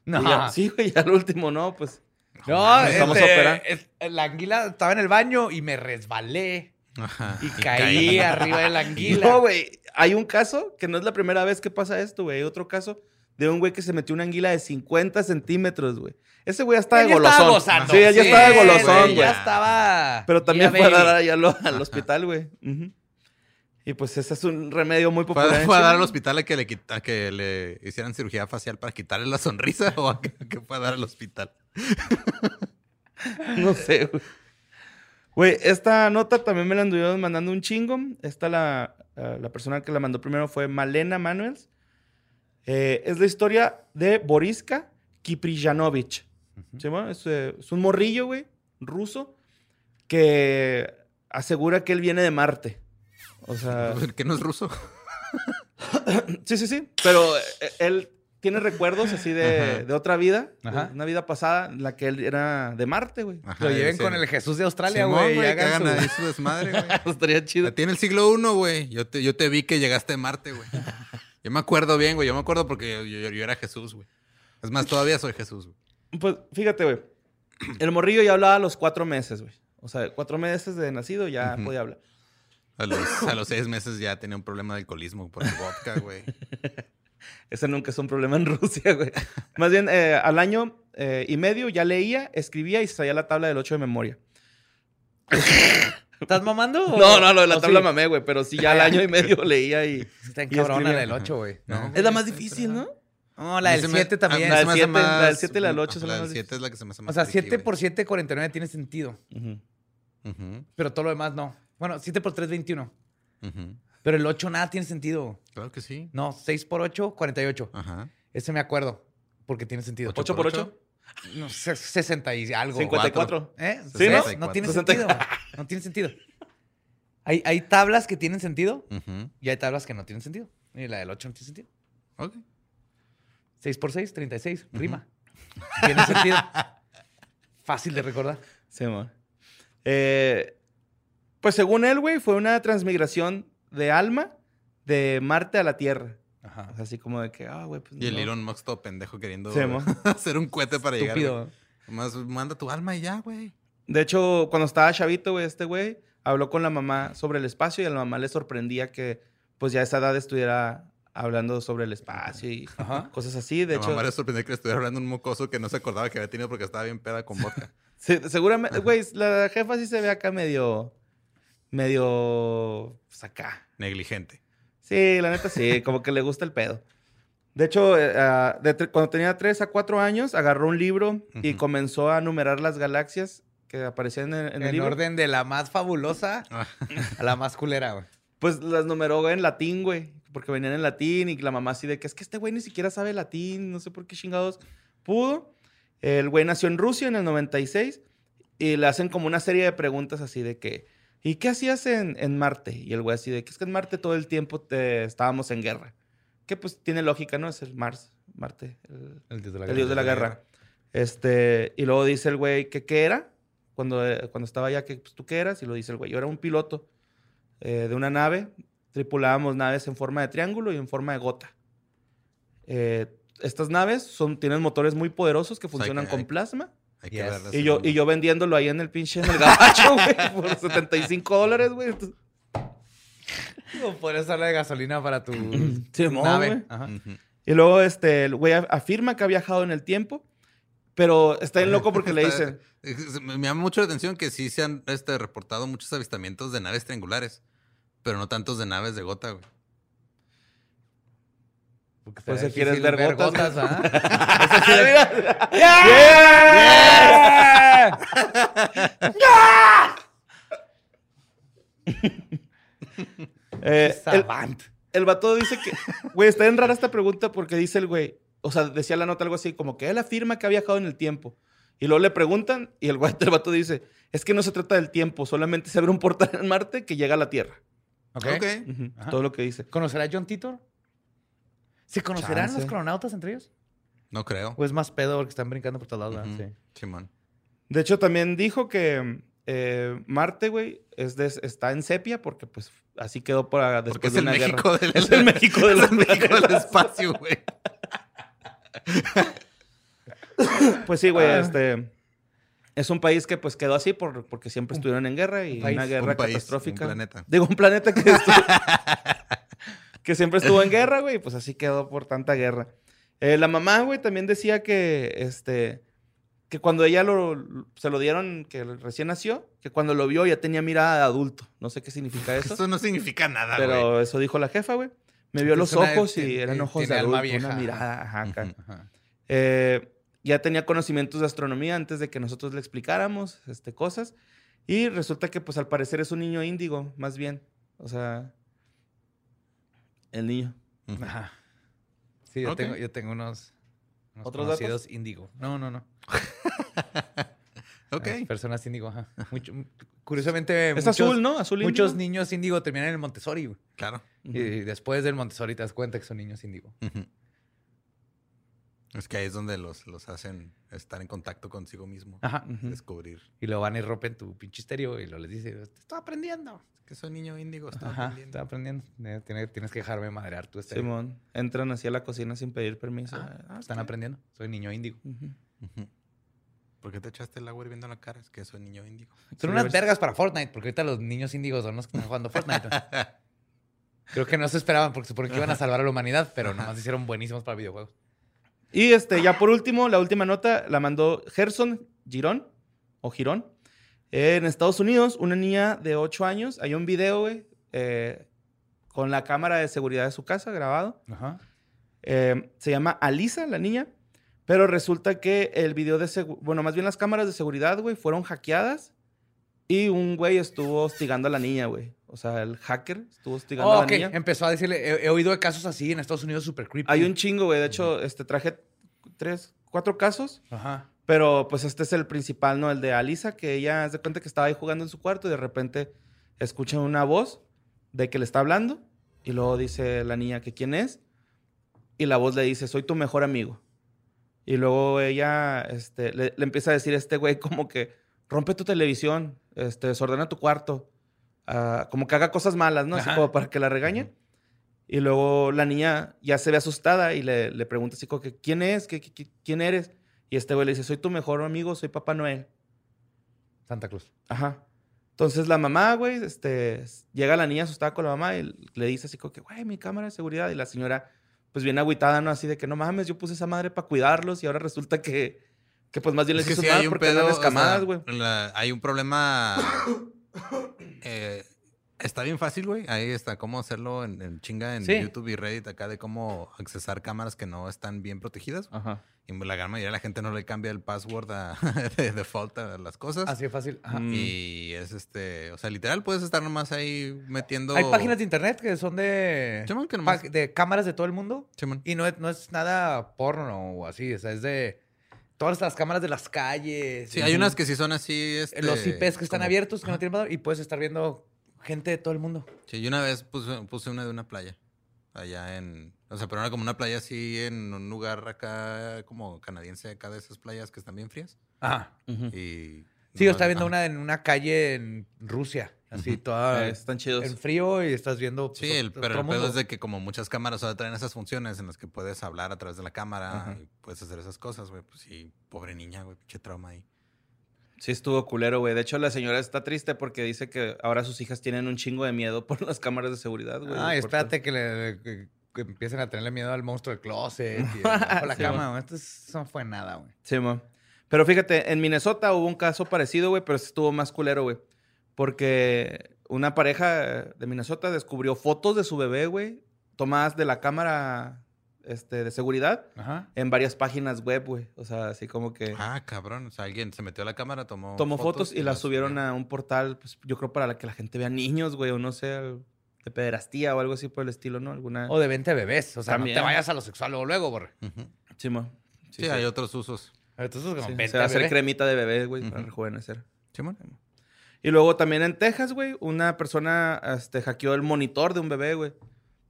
Speaker 5: No.
Speaker 7: Ya- sí, güey, ya al último, no, pues.
Speaker 5: No,
Speaker 7: Estamos
Speaker 5: este,
Speaker 7: operando.
Speaker 5: es- la anguila estaba en el baño y me resbalé
Speaker 6: Ajá.
Speaker 5: y caí arriba de la anguila.
Speaker 7: No, güey. Hay un caso que no es la primera vez que pasa esto, güey. Hay otro caso de un güey que se metió una anguila de 50 centímetros, güey. Ese güey ya estaba de
Speaker 5: ya estaba
Speaker 7: golosón.
Speaker 5: gozando.
Speaker 7: Sí, él ya estaba de golosón,
Speaker 6: güey.
Speaker 5: Ya estaba.
Speaker 7: Pero también fue a dar allá al, al hospital, güey. Y pues ese es un remedio muy
Speaker 6: ¿Fue,
Speaker 7: popular. en
Speaker 6: fue a dar al hospital a que, le a que le hicieran cirugía facial para quitarle la sonrisa o a que, a que fue a dar al hospital?
Speaker 7: No sé, güey. Güey, esta nota también me la anduvieron mandando un chingo. Esta la, eh, la persona que la mandó primero fue Malena Manuels. Eh, es la historia de Boriska Kiprijanovich. ¿Sí, es, eh, es un morrillo, güey, ruso, que asegura que él viene de Marte. O sea,
Speaker 6: ¿Que no es ruso?
Speaker 7: sí, sí, sí. Pero eh, él tiene recuerdos así de, otra vida,
Speaker 5: Ajá.
Speaker 7: una vida pasada en la que él era de Marte, güey.
Speaker 5: Lo lleven con el Jesús de Australia, güey. y
Speaker 6: que
Speaker 5: hagan
Speaker 6: hagan
Speaker 5: su-
Speaker 6: ahí su desmadre, güey.
Speaker 7: Estaría chido.
Speaker 6: Tiene el siglo I, güey. Yo te, yo te vi que llegaste a Marte, güey. Yo me acuerdo bien, güey. Yo me acuerdo porque yo, yo- yo era Jesús, güey. Es más, todavía soy Jesús, güey.
Speaker 7: Pues fíjate, güey. El morrillo ya hablaba a los cuatro meses, güey. O sea, cuatro meses de nacido ya podía hablar.
Speaker 6: A los, a los seis meses ya tenía un problema de alcoholismo por el vodka, güey.
Speaker 7: Ese nunca es un problema en Rusia, güey. Más bien, eh, al año eh, y medio ya leía, escribía y se sabía la tabla del 8 de memoria.
Speaker 5: ¿Estás mamando? o-
Speaker 7: No, no, lo de la tabla
Speaker 5: sí?
Speaker 7: mamé, güey. Pero sí, ya al año y medio leía y...
Speaker 5: Está en cabrona la del 8, güey.
Speaker 6: No.
Speaker 7: Es la más difícil, ¿no?
Speaker 5: No, la del
Speaker 6: se me-
Speaker 5: 7 también.
Speaker 6: a mí
Speaker 7: La del
Speaker 6: hace
Speaker 7: siete- la del
Speaker 6: más-
Speaker 7: siete y la del ocho son
Speaker 6: La
Speaker 7: las
Speaker 6: del
Speaker 7: más
Speaker 6: 7 es la que se me hace más
Speaker 5: O sea,
Speaker 6: tricky,
Speaker 5: 7 por 7, 49 tiene sentido. Pero todo lo demás no. Bueno, 7 por 3, 21.
Speaker 6: ujú.
Speaker 5: Pero el 8 nada tiene sentido.
Speaker 6: Claro que sí.
Speaker 5: No, 6 por 8, 48.
Speaker 6: Ajá.
Speaker 5: Ese me acuerdo. Porque tiene sentido.
Speaker 6: Ocho
Speaker 7: ¿Ocho por ocho?
Speaker 5: No, se- 60 y algo.
Speaker 7: 54.
Speaker 5: ¿Eh?
Speaker 7: ¿Sí, no?
Speaker 5: ¿Ves? No tiene
Speaker 7: 64.
Speaker 5: sentido. No tiene sentido. Hay, hay tablas que tienen sentido
Speaker 6: Ujú.
Speaker 5: y hay tablas que no tienen sentido. Y la del 8 no tiene sentido.
Speaker 6: Ok.
Speaker 5: 6 por 6, 36. Rima. Tiene sentido. Fácil de recordar.
Speaker 7: Sí, amor. Eh, pues según él, güey, fue una transmigración de alma de Marte a la Tierra.
Speaker 5: Ajá.
Speaker 7: O sea, así como de que, ah, güey, pues
Speaker 6: Y el. Elon Musk todo pendejo queriendo
Speaker 7: Sí,
Speaker 6: hacer un cohete para llegar.
Speaker 5: Estúpido.
Speaker 6: Nomás manda tu alma y ya, güey.
Speaker 7: De hecho, cuando estaba chavito, güey, este güey habló con la mamá sobre el espacio y a la mamá le sorprendía que, pues, ya a esa edad estuviera hablando sobre el espacio y
Speaker 5: Ajá.
Speaker 7: cosas así. De
Speaker 6: De
Speaker 7: hecho,
Speaker 6: mamá le sorprendió que le estuviera hablando un mocoso que no se acordaba que había tenido porque estaba bien peda con vodka.
Speaker 7: se- seguramente, güey, la jefa sí se ve acá medio, medio, pues, acá.
Speaker 6: Negligente.
Speaker 7: Sí, la neta sí, como que le gusta el pedo. De hecho, eh, ah, de tre- cuando tenía 3 a 4 años, agarró un libro y
Speaker 6: Ujú.
Speaker 7: comenzó a numerar las galaxias que aparecían en, en el
Speaker 5: En
Speaker 7: libro.
Speaker 5: orden de la más fabulosa
Speaker 6: Ah,
Speaker 5: a la más culera, güey.
Speaker 7: Pues las numeró en latín, güey. Porque venían en latín y la mamá así de que es que este güey ni siquiera sabe latín, no sé por qué chingados pudo. El güey nació en Rusia en el 96 y le hacen como una serie de preguntas así de que, ¿y qué hacías en, en Marte? Y el güey así de que es que en Marte todo el tiempo te- estábamos en guerra. Que pues tiene lógica, ¿no? Es el Mars, Marte, el,
Speaker 5: El dios de la
Speaker 7: el dios de la guerra. Este, y luego dice el güey que qué era, cuando, eh, cuando estaba allá, que pues, tú qué eras, y lo dice el güey, yo era un piloto eh, de una nave, tripulábamos naves en forma de triángulo y en forma de gota. Eh, estas naves son, tienen motores muy poderosos que
Speaker 6: sea,
Speaker 7: funcionan
Speaker 6: que
Speaker 7: con
Speaker 6: hay-
Speaker 7: plasma.
Speaker 6: Hay que
Speaker 5: Yes.
Speaker 6: verlas
Speaker 7: Y yo, y yo vendiéndolo ahí en el pinche, en el gabacho, güey, por 75 dólares, güey. Entonces,
Speaker 5: O puedes darle de gasolina para tu nave.
Speaker 7: güey.
Speaker 5: Ajá.
Speaker 7: Y luego este, el güey af- afirma que ha viajado en el tiempo, pero está bien loco porque le dicen...
Speaker 6: me llama mucho la atención que sí se han este, reportado muchos avistamientos de naves triangulares, pero no tantos de naves de gota, güey.
Speaker 5: Porque
Speaker 7: Por
Speaker 5: será
Speaker 7: eso quieres
Speaker 5: difícil
Speaker 7: ver gotas,
Speaker 5: ¿verdad?
Speaker 7: Eh, el, el vato dice que, güey, está bien rara esta pregunta porque dice el güey, o sea, decía la nota algo así, como que él afirma que ha viajado en el tiempo. Y luego le preguntan y el, güey, el vato dice, es que no se trata del tiempo, solamente se abre un portal en Marte que llega a la Tierra.
Speaker 5: Ok.
Speaker 6: Ok.
Speaker 7: Ujú,
Speaker 5: Ajá.
Speaker 7: Todo lo que dice.
Speaker 5: ¿Conocerá John Titor? ¿Se conocerán
Speaker 7: Chance.
Speaker 5: los cronautas entre ellos?
Speaker 6: No creo.
Speaker 5: ¿O es más pedo porque están brincando por todos lados? Sí.
Speaker 6: Simón.
Speaker 7: De hecho, también dijo que eh, Marte, güey, es de- está en sepia porque pues así quedó para después
Speaker 6: Porque es
Speaker 7: de
Speaker 6: el
Speaker 7: una guerra.
Speaker 6: México del,
Speaker 7: Es el México del-
Speaker 6: es el México del espacio, güey.
Speaker 7: Pues sí, güey,
Speaker 5: Ah.
Speaker 7: este... Es un país que pues quedó así por, porque siempre estuvieron en guerra y
Speaker 5: un país,
Speaker 7: una guerra
Speaker 6: un país,
Speaker 7: catastrófica.
Speaker 6: un planeta.
Speaker 7: Digo, un planeta que, estuvo- que siempre estuvo en guerra, güey, y pues así quedó por tanta guerra. Eh, la mamá, güey, también decía que, este, que cuando ella lo, se lo dieron, que recién nació, que cuando lo vio ya tenía mirada de adulto. No sé qué significa eso,
Speaker 6: Eso no significa nada, güey.
Speaker 7: pero eso dijo la jefa, güey. Me vio los
Speaker 5: una-
Speaker 7: ojos y eran ojos
Speaker 5: tiene
Speaker 7: de
Speaker 5: alma
Speaker 7: adulto, una
Speaker 5: vieja.
Speaker 7: mirada, ajá, acá. Eh, ya tenía conocimientos de astronomía antes de que nosotros le explicáramos este, cosas. Y resulta que, pues, al parecer es un niño índigo, más bien. O sea, el niño.
Speaker 5: Ajá. Sí, yo, tengo, yo tengo unos, unos
Speaker 7: ¿Otros
Speaker 5: conocidos índigo. No, no, no.
Speaker 6: Ok.
Speaker 5: Personas índigo, ajá. Mucho- curiosamente,
Speaker 7: Es
Speaker 5: muchos,
Speaker 7: azul, ¿no? Azul
Speaker 5: muchos
Speaker 7: índigo.
Speaker 5: niños índigo terminan en el Montessori. güey.
Speaker 6: Claro.
Speaker 5: Y después del Montessori te das cuenta que son niños índigo.
Speaker 6: Ujú. Es que ahí es donde los, los hacen estar en contacto consigo mismo.
Speaker 5: Ajá.
Speaker 6: Descubrir
Speaker 5: Y lo van y rompen tu pinche estéreo y lo les dice, estoy aprendiendo.
Speaker 6: que soy niño índigo. Está
Speaker 5: Ajá,
Speaker 6: aprendiendo.
Speaker 5: estoy aprendiendo. Eh, tiene- tienes que dejarme madrear tu estéreo.
Speaker 7: Simón. Entran así a la cocina sin pedir permiso.
Speaker 5: Ah,
Speaker 7: Ah,
Speaker 5: están aprendiendo. Soy niño índigo.
Speaker 7: Ujú.
Speaker 6: ¿Por qué te echaste el agua hirviendo en la cara? Es que soy niño índigo.
Speaker 5: Son unas vergas para Fortnite, porque ahorita los niños índigos son los que están jugando Fortnite. Creo que no se esperaban porque suponen que iban a salvar a la humanidad, pero nomás hicieron buenísimos para videojuegos.
Speaker 7: Y este, ya por último, la última nota la mandó Gerson Girón, o Girón. En Estados Unidos, una niña de 8 años, hay un video, güey, eh, con la cámara de seguridad de su casa grabado.
Speaker 5: Ajá.
Speaker 7: Eh, se llama Alisa, la niña. Pero resulta que el video de seguridad, bueno, más bien las cámaras de seguridad, güey, fueron hackeadas. Y un güey estuvo hostigando a la niña, güey. O sea, el hacker estuvo hostigando
Speaker 5: Oh,
Speaker 7: a la niña.
Speaker 5: Empezó a decirle, he, he oído de casos así en Estados Unidos súper creepy.
Speaker 7: Hay un chingo, güey. De hecho, este, traje tres, cuatro casos.
Speaker 5: Ajá.
Speaker 7: Pero pues este es el principal, ¿no? El de Alisa, que ella se cuenta que estaba ahí jugando en su cuarto y de repente escucha una voz de que le está hablando. Y luego dice la niña que quién es. Y la voz le dice, soy tu mejor amigo. Y luego ella este, le, le empieza a decir a este güey como que rompe tu televisión, este, desordena tu cuarto. Ah, como que haga cosas malas, ¿no? Así como para que la regañe. Y luego la niña ya se ve asustada y le, le pregunta así como que, ¿quién es? ¿Qué, quién eres? Y este güey le dice, soy tu mejor amigo, soy Papá Noel.
Speaker 5: Santa Cruz.
Speaker 7: Ajá. Entonces la mamá, güey, este, llega la niña asustada con la mamá y le dice así como que, güey, mi cámara de seguridad. Y la señora, pues bien agüitada, ¿no? Así de que no mames, yo puse esa madre para cuidarlos y ahora resulta que, que pues más bien les
Speaker 6: Es que
Speaker 7: hizo
Speaker 6: sí
Speaker 7: mal porque
Speaker 6: pedo.
Speaker 7: andan escamadas, güey.
Speaker 6: hay un problema. Eh, está bien fácil, güey. Ahí está cómo hacerlo en, en chinga en
Speaker 5: Sí.
Speaker 6: YouTube y Reddit acá de cómo accesar cámaras que no están bien protegidas.
Speaker 7: Ajá.
Speaker 6: Y la gran mayoría de la gente no le cambia el password a- de default a las cosas.
Speaker 5: Así de fácil. Ajá.
Speaker 7: Mm.
Speaker 6: Y es este, o sea, literal puedes estar nomás ahí metiendo.
Speaker 5: Hay páginas de internet que son de,
Speaker 6: que nomás-
Speaker 5: de cámaras de todo el mundo. Y no es, no es nada porno o así. O sea, es de todas las cámaras de las calles.
Speaker 6: Sí, hay unas que sí son así. Este,
Speaker 5: Los IPs que están
Speaker 6: como-
Speaker 5: abiertos, que no tienen valor, y puedes estar viendo gente de todo el mundo.
Speaker 6: Sí, yo una vez puse, puse una de una playa. Allá en. O sea, pero era como una playa así en un lugar acá, como canadiense, acá de esas playas que están bien frías.
Speaker 5: Ajá.
Speaker 6: Y.
Speaker 5: Sí, yo estaba viendo
Speaker 6: ajá.
Speaker 5: una en una calle en Rusia. Así toda
Speaker 7: Eh, están chidos.
Speaker 5: en frío y estás viendo. pues,
Speaker 6: Sí, el,
Speaker 5: otro
Speaker 6: pero el pedo
Speaker 5: mundo.
Speaker 6: es de que como muchas cámaras ahora traen esas funciones en las que puedes hablar a través de la cámara y puedes hacer esas cosas, güey. Pues sí, pobre niña, güey, pinche trauma ahí.
Speaker 7: Sí, estuvo culero, güey. De hecho, la señora está triste porque dice que ahora sus hijas tienen un chingo de miedo por las cámaras de seguridad, güey.
Speaker 5: Ay,
Speaker 7: Por-
Speaker 5: espérate que, le, que, que empiecen a tenerle miedo al monstruo del closet y bajo la
Speaker 7: Sí,
Speaker 5: cama. güey. Esto es- no fue nada, güey.
Speaker 7: Sí, mo. Pero fíjate, en Minnesota hubo un caso parecido, güey, pero estuvo más culero, güey. Porque una pareja de Minnesota descubrió fotos de su bebé, güey, tomadas de la cámara este, de seguridad
Speaker 5: Ajá.
Speaker 7: en varias páginas web, güey. O sea, así como que
Speaker 6: Ah, cabrón. O sea, alguien se metió a la cámara, tomó.
Speaker 7: tomó fotos, y, las
Speaker 6: las
Speaker 7: subieron a un portal, pues yo creo para que la gente vea niños, güey, o no sé, de pederastía o algo así por el estilo, ¿no? Alguna...
Speaker 5: O de 20 bebés. O sea,
Speaker 7: También.
Speaker 5: no te vayas a lo sexual luego, luego, borre.
Speaker 6: Ujú.
Speaker 7: Sí, mo.
Speaker 6: Sí, hay otros usos.
Speaker 5: Entonces, como
Speaker 7: Sí,
Speaker 5: 20
Speaker 7: se va a hacer
Speaker 5: bebés.
Speaker 7: cremita de bebé, güey, para rejuvenecer.
Speaker 6: Simón.
Speaker 7: Y luego también en Texas, güey, una persona este, hackeó el monitor de un bebé, güey.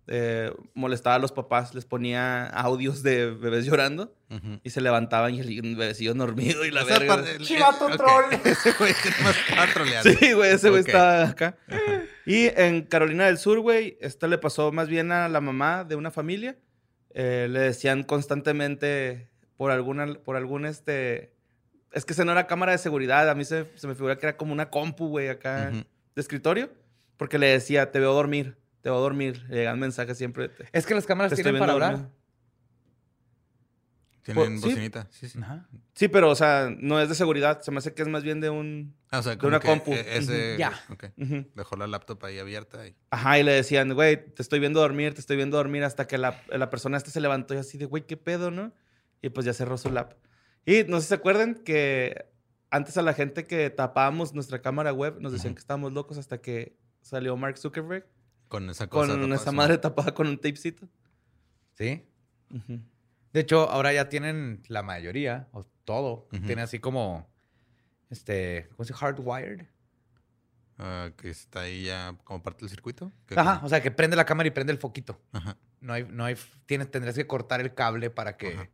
Speaker 7: Eh, molestaba a los papás, les ponía audios de bebés llorando y se levantaban y el bebecillo dormido y la
Speaker 6: O sea,
Speaker 7: verga.
Speaker 6: el-
Speaker 5: Chivato troll.
Speaker 6: Ese güey más estaba troleando.
Speaker 7: Sí, güey, ese güey estaba acá. Y en Carolina del Sur, güey, esto le pasó más bien a la mamá de una familia. Eh, le decían constantemente por alguna, por algún este Es que esa no era cámara de seguridad. A mí se, se me figura que era como una compu, güey, acá de escritorio. Porque le decía, te veo dormir, te veo dormir. Le llegan mensajes siempre. Te,
Speaker 5: Es que las cámaras tienen para hablar.
Speaker 7: dormir.
Speaker 6: Tienen
Speaker 7: Pues, sí.
Speaker 6: bocinita. Sí, sí.
Speaker 5: Ajá.
Speaker 7: Sí, pero, o sea, no es de seguridad. Se me hace que es más bien de un...
Speaker 6: Ah, o sea,
Speaker 7: De
Speaker 6: como
Speaker 7: una
Speaker 6: que
Speaker 7: compu.
Speaker 6: e-.
Speaker 5: Ya.
Speaker 6: Dejó la laptop ahí abierta y...
Speaker 7: Ajá, y le decían, güey, te estoy viendo dormir, te estoy viendo dormir, hasta que la, la persona esta se levantó y así de, güey, ¿qué pedo, no? Y pues ya cerró su lap. Y no sé si se acuerdan que antes a la gente que tapábamos nuestra cámara web nos decían que estábamos locos hasta que salió Mark Zuckerberg
Speaker 6: Con esa cosa.
Speaker 7: con
Speaker 6: tapada,
Speaker 7: esa madre tapada con un tapecito.
Speaker 5: Sí. De hecho, ahora ya tienen la mayoría, o todo, tiene así como, este, ¿cómo se dice? Hardwired.
Speaker 6: Ah, que está ahí ya como parte del circuito. que
Speaker 5: Ajá,
Speaker 6: como-
Speaker 5: o sea, que prende la cámara y prende el foquito.
Speaker 6: Ajá.
Speaker 5: No hay, no hay, tienes, tendrías que cortar el cable para que
Speaker 6: Ajá.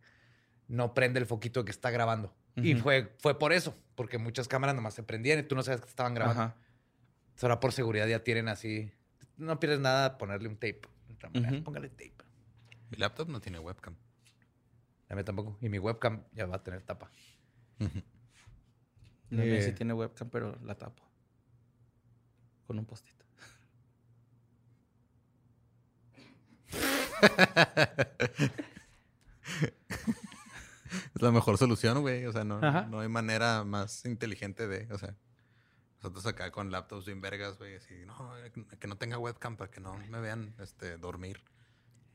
Speaker 5: No prenda el foquito que está grabando. Y fue, fue por eso, porque muchas cámaras nomás se prendían y tú no sabes que estaban grabando.
Speaker 7: Ajá.
Speaker 5: Ahora por seguridad ya tienen así, no pierdes nada ponerle un tape. Póngale tape.
Speaker 6: Mi laptop no tiene webcam.
Speaker 5: A mí tampoco. Y mi webcam ya va a tener tapa.
Speaker 7: La mía
Speaker 5: Eh.
Speaker 7: sí tiene webcam, pero la tapo. Con un post-it.
Speaker 6: Es la mejor solución, güey. O sea, no,
Speaker 5: Ajá.
Speaker 6: no hay manera más inteligente de. O sea, nosotros acá con laptops bien vergas, güey. Así, no, que- no tenga webcam para que no me vean este, dormir.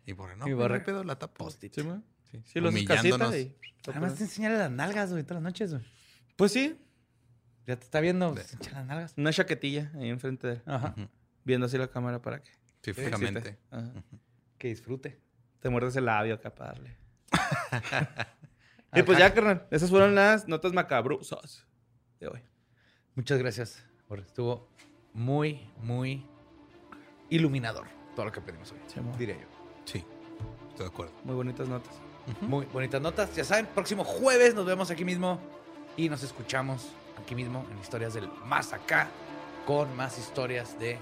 Speaker 6: Y por no,
Speaker 5: Y
Speaker 6: güey, no hay
Speaker 5: borre-
Speaker 6: pedo, la tapo.
Speaker 5: Post-it.
Speaker 7: ¿Sí, ma?
Speaker 6: Sí.
Speaker 7: Sí, los
Speaker 6: Humillándonos.
Speaker 7: y...
Speaker 5: Además te enseñarle las nalgas, güey, todas las noches, güey.
Speaker 7: Pues sí,
Speaker 5: Ya te está viendo,
Speaker 6: De-
Speaker 5: pues, las nalgas.
Speaker 7: una chaquetilla ahí enfrente de él,
Speaker 5: Ajá.
Speaker 7: Viendo así la cámara para que...
Speaker 6: Sí,
Speaker 7: te
Speaker 6: fijamente.
Speaker 5: Que disfrute.
Speaker 7: Te muerdes el labio acá para darle. y pues ya, carnal. Esas fueron las notas macabrosas de hoy.
Speaker 5: Muchas gracias. Jorge. Estuvo muy, muy iluminador todo lo que aprendimos hoy.
Speaker 7: Sí,
Speaker 5: diré yo.
Speaker 6: Sí, estoy de acuerdo.
Speaker 7: Muy bonitas notas.
Speaker 5: Muy bonitas notas. Ya saben, próximo jueves nos vemos aquí mismo y nos escuchamos aquí mismo en Historias del Más Acá con más historias de,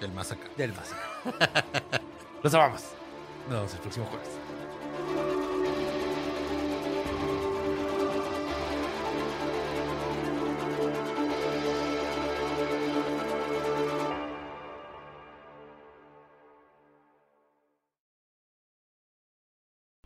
Speaker 6: El más acá.
Speaker 5: del Más Acá. Los amamos. Nos vemos el próximo jueves.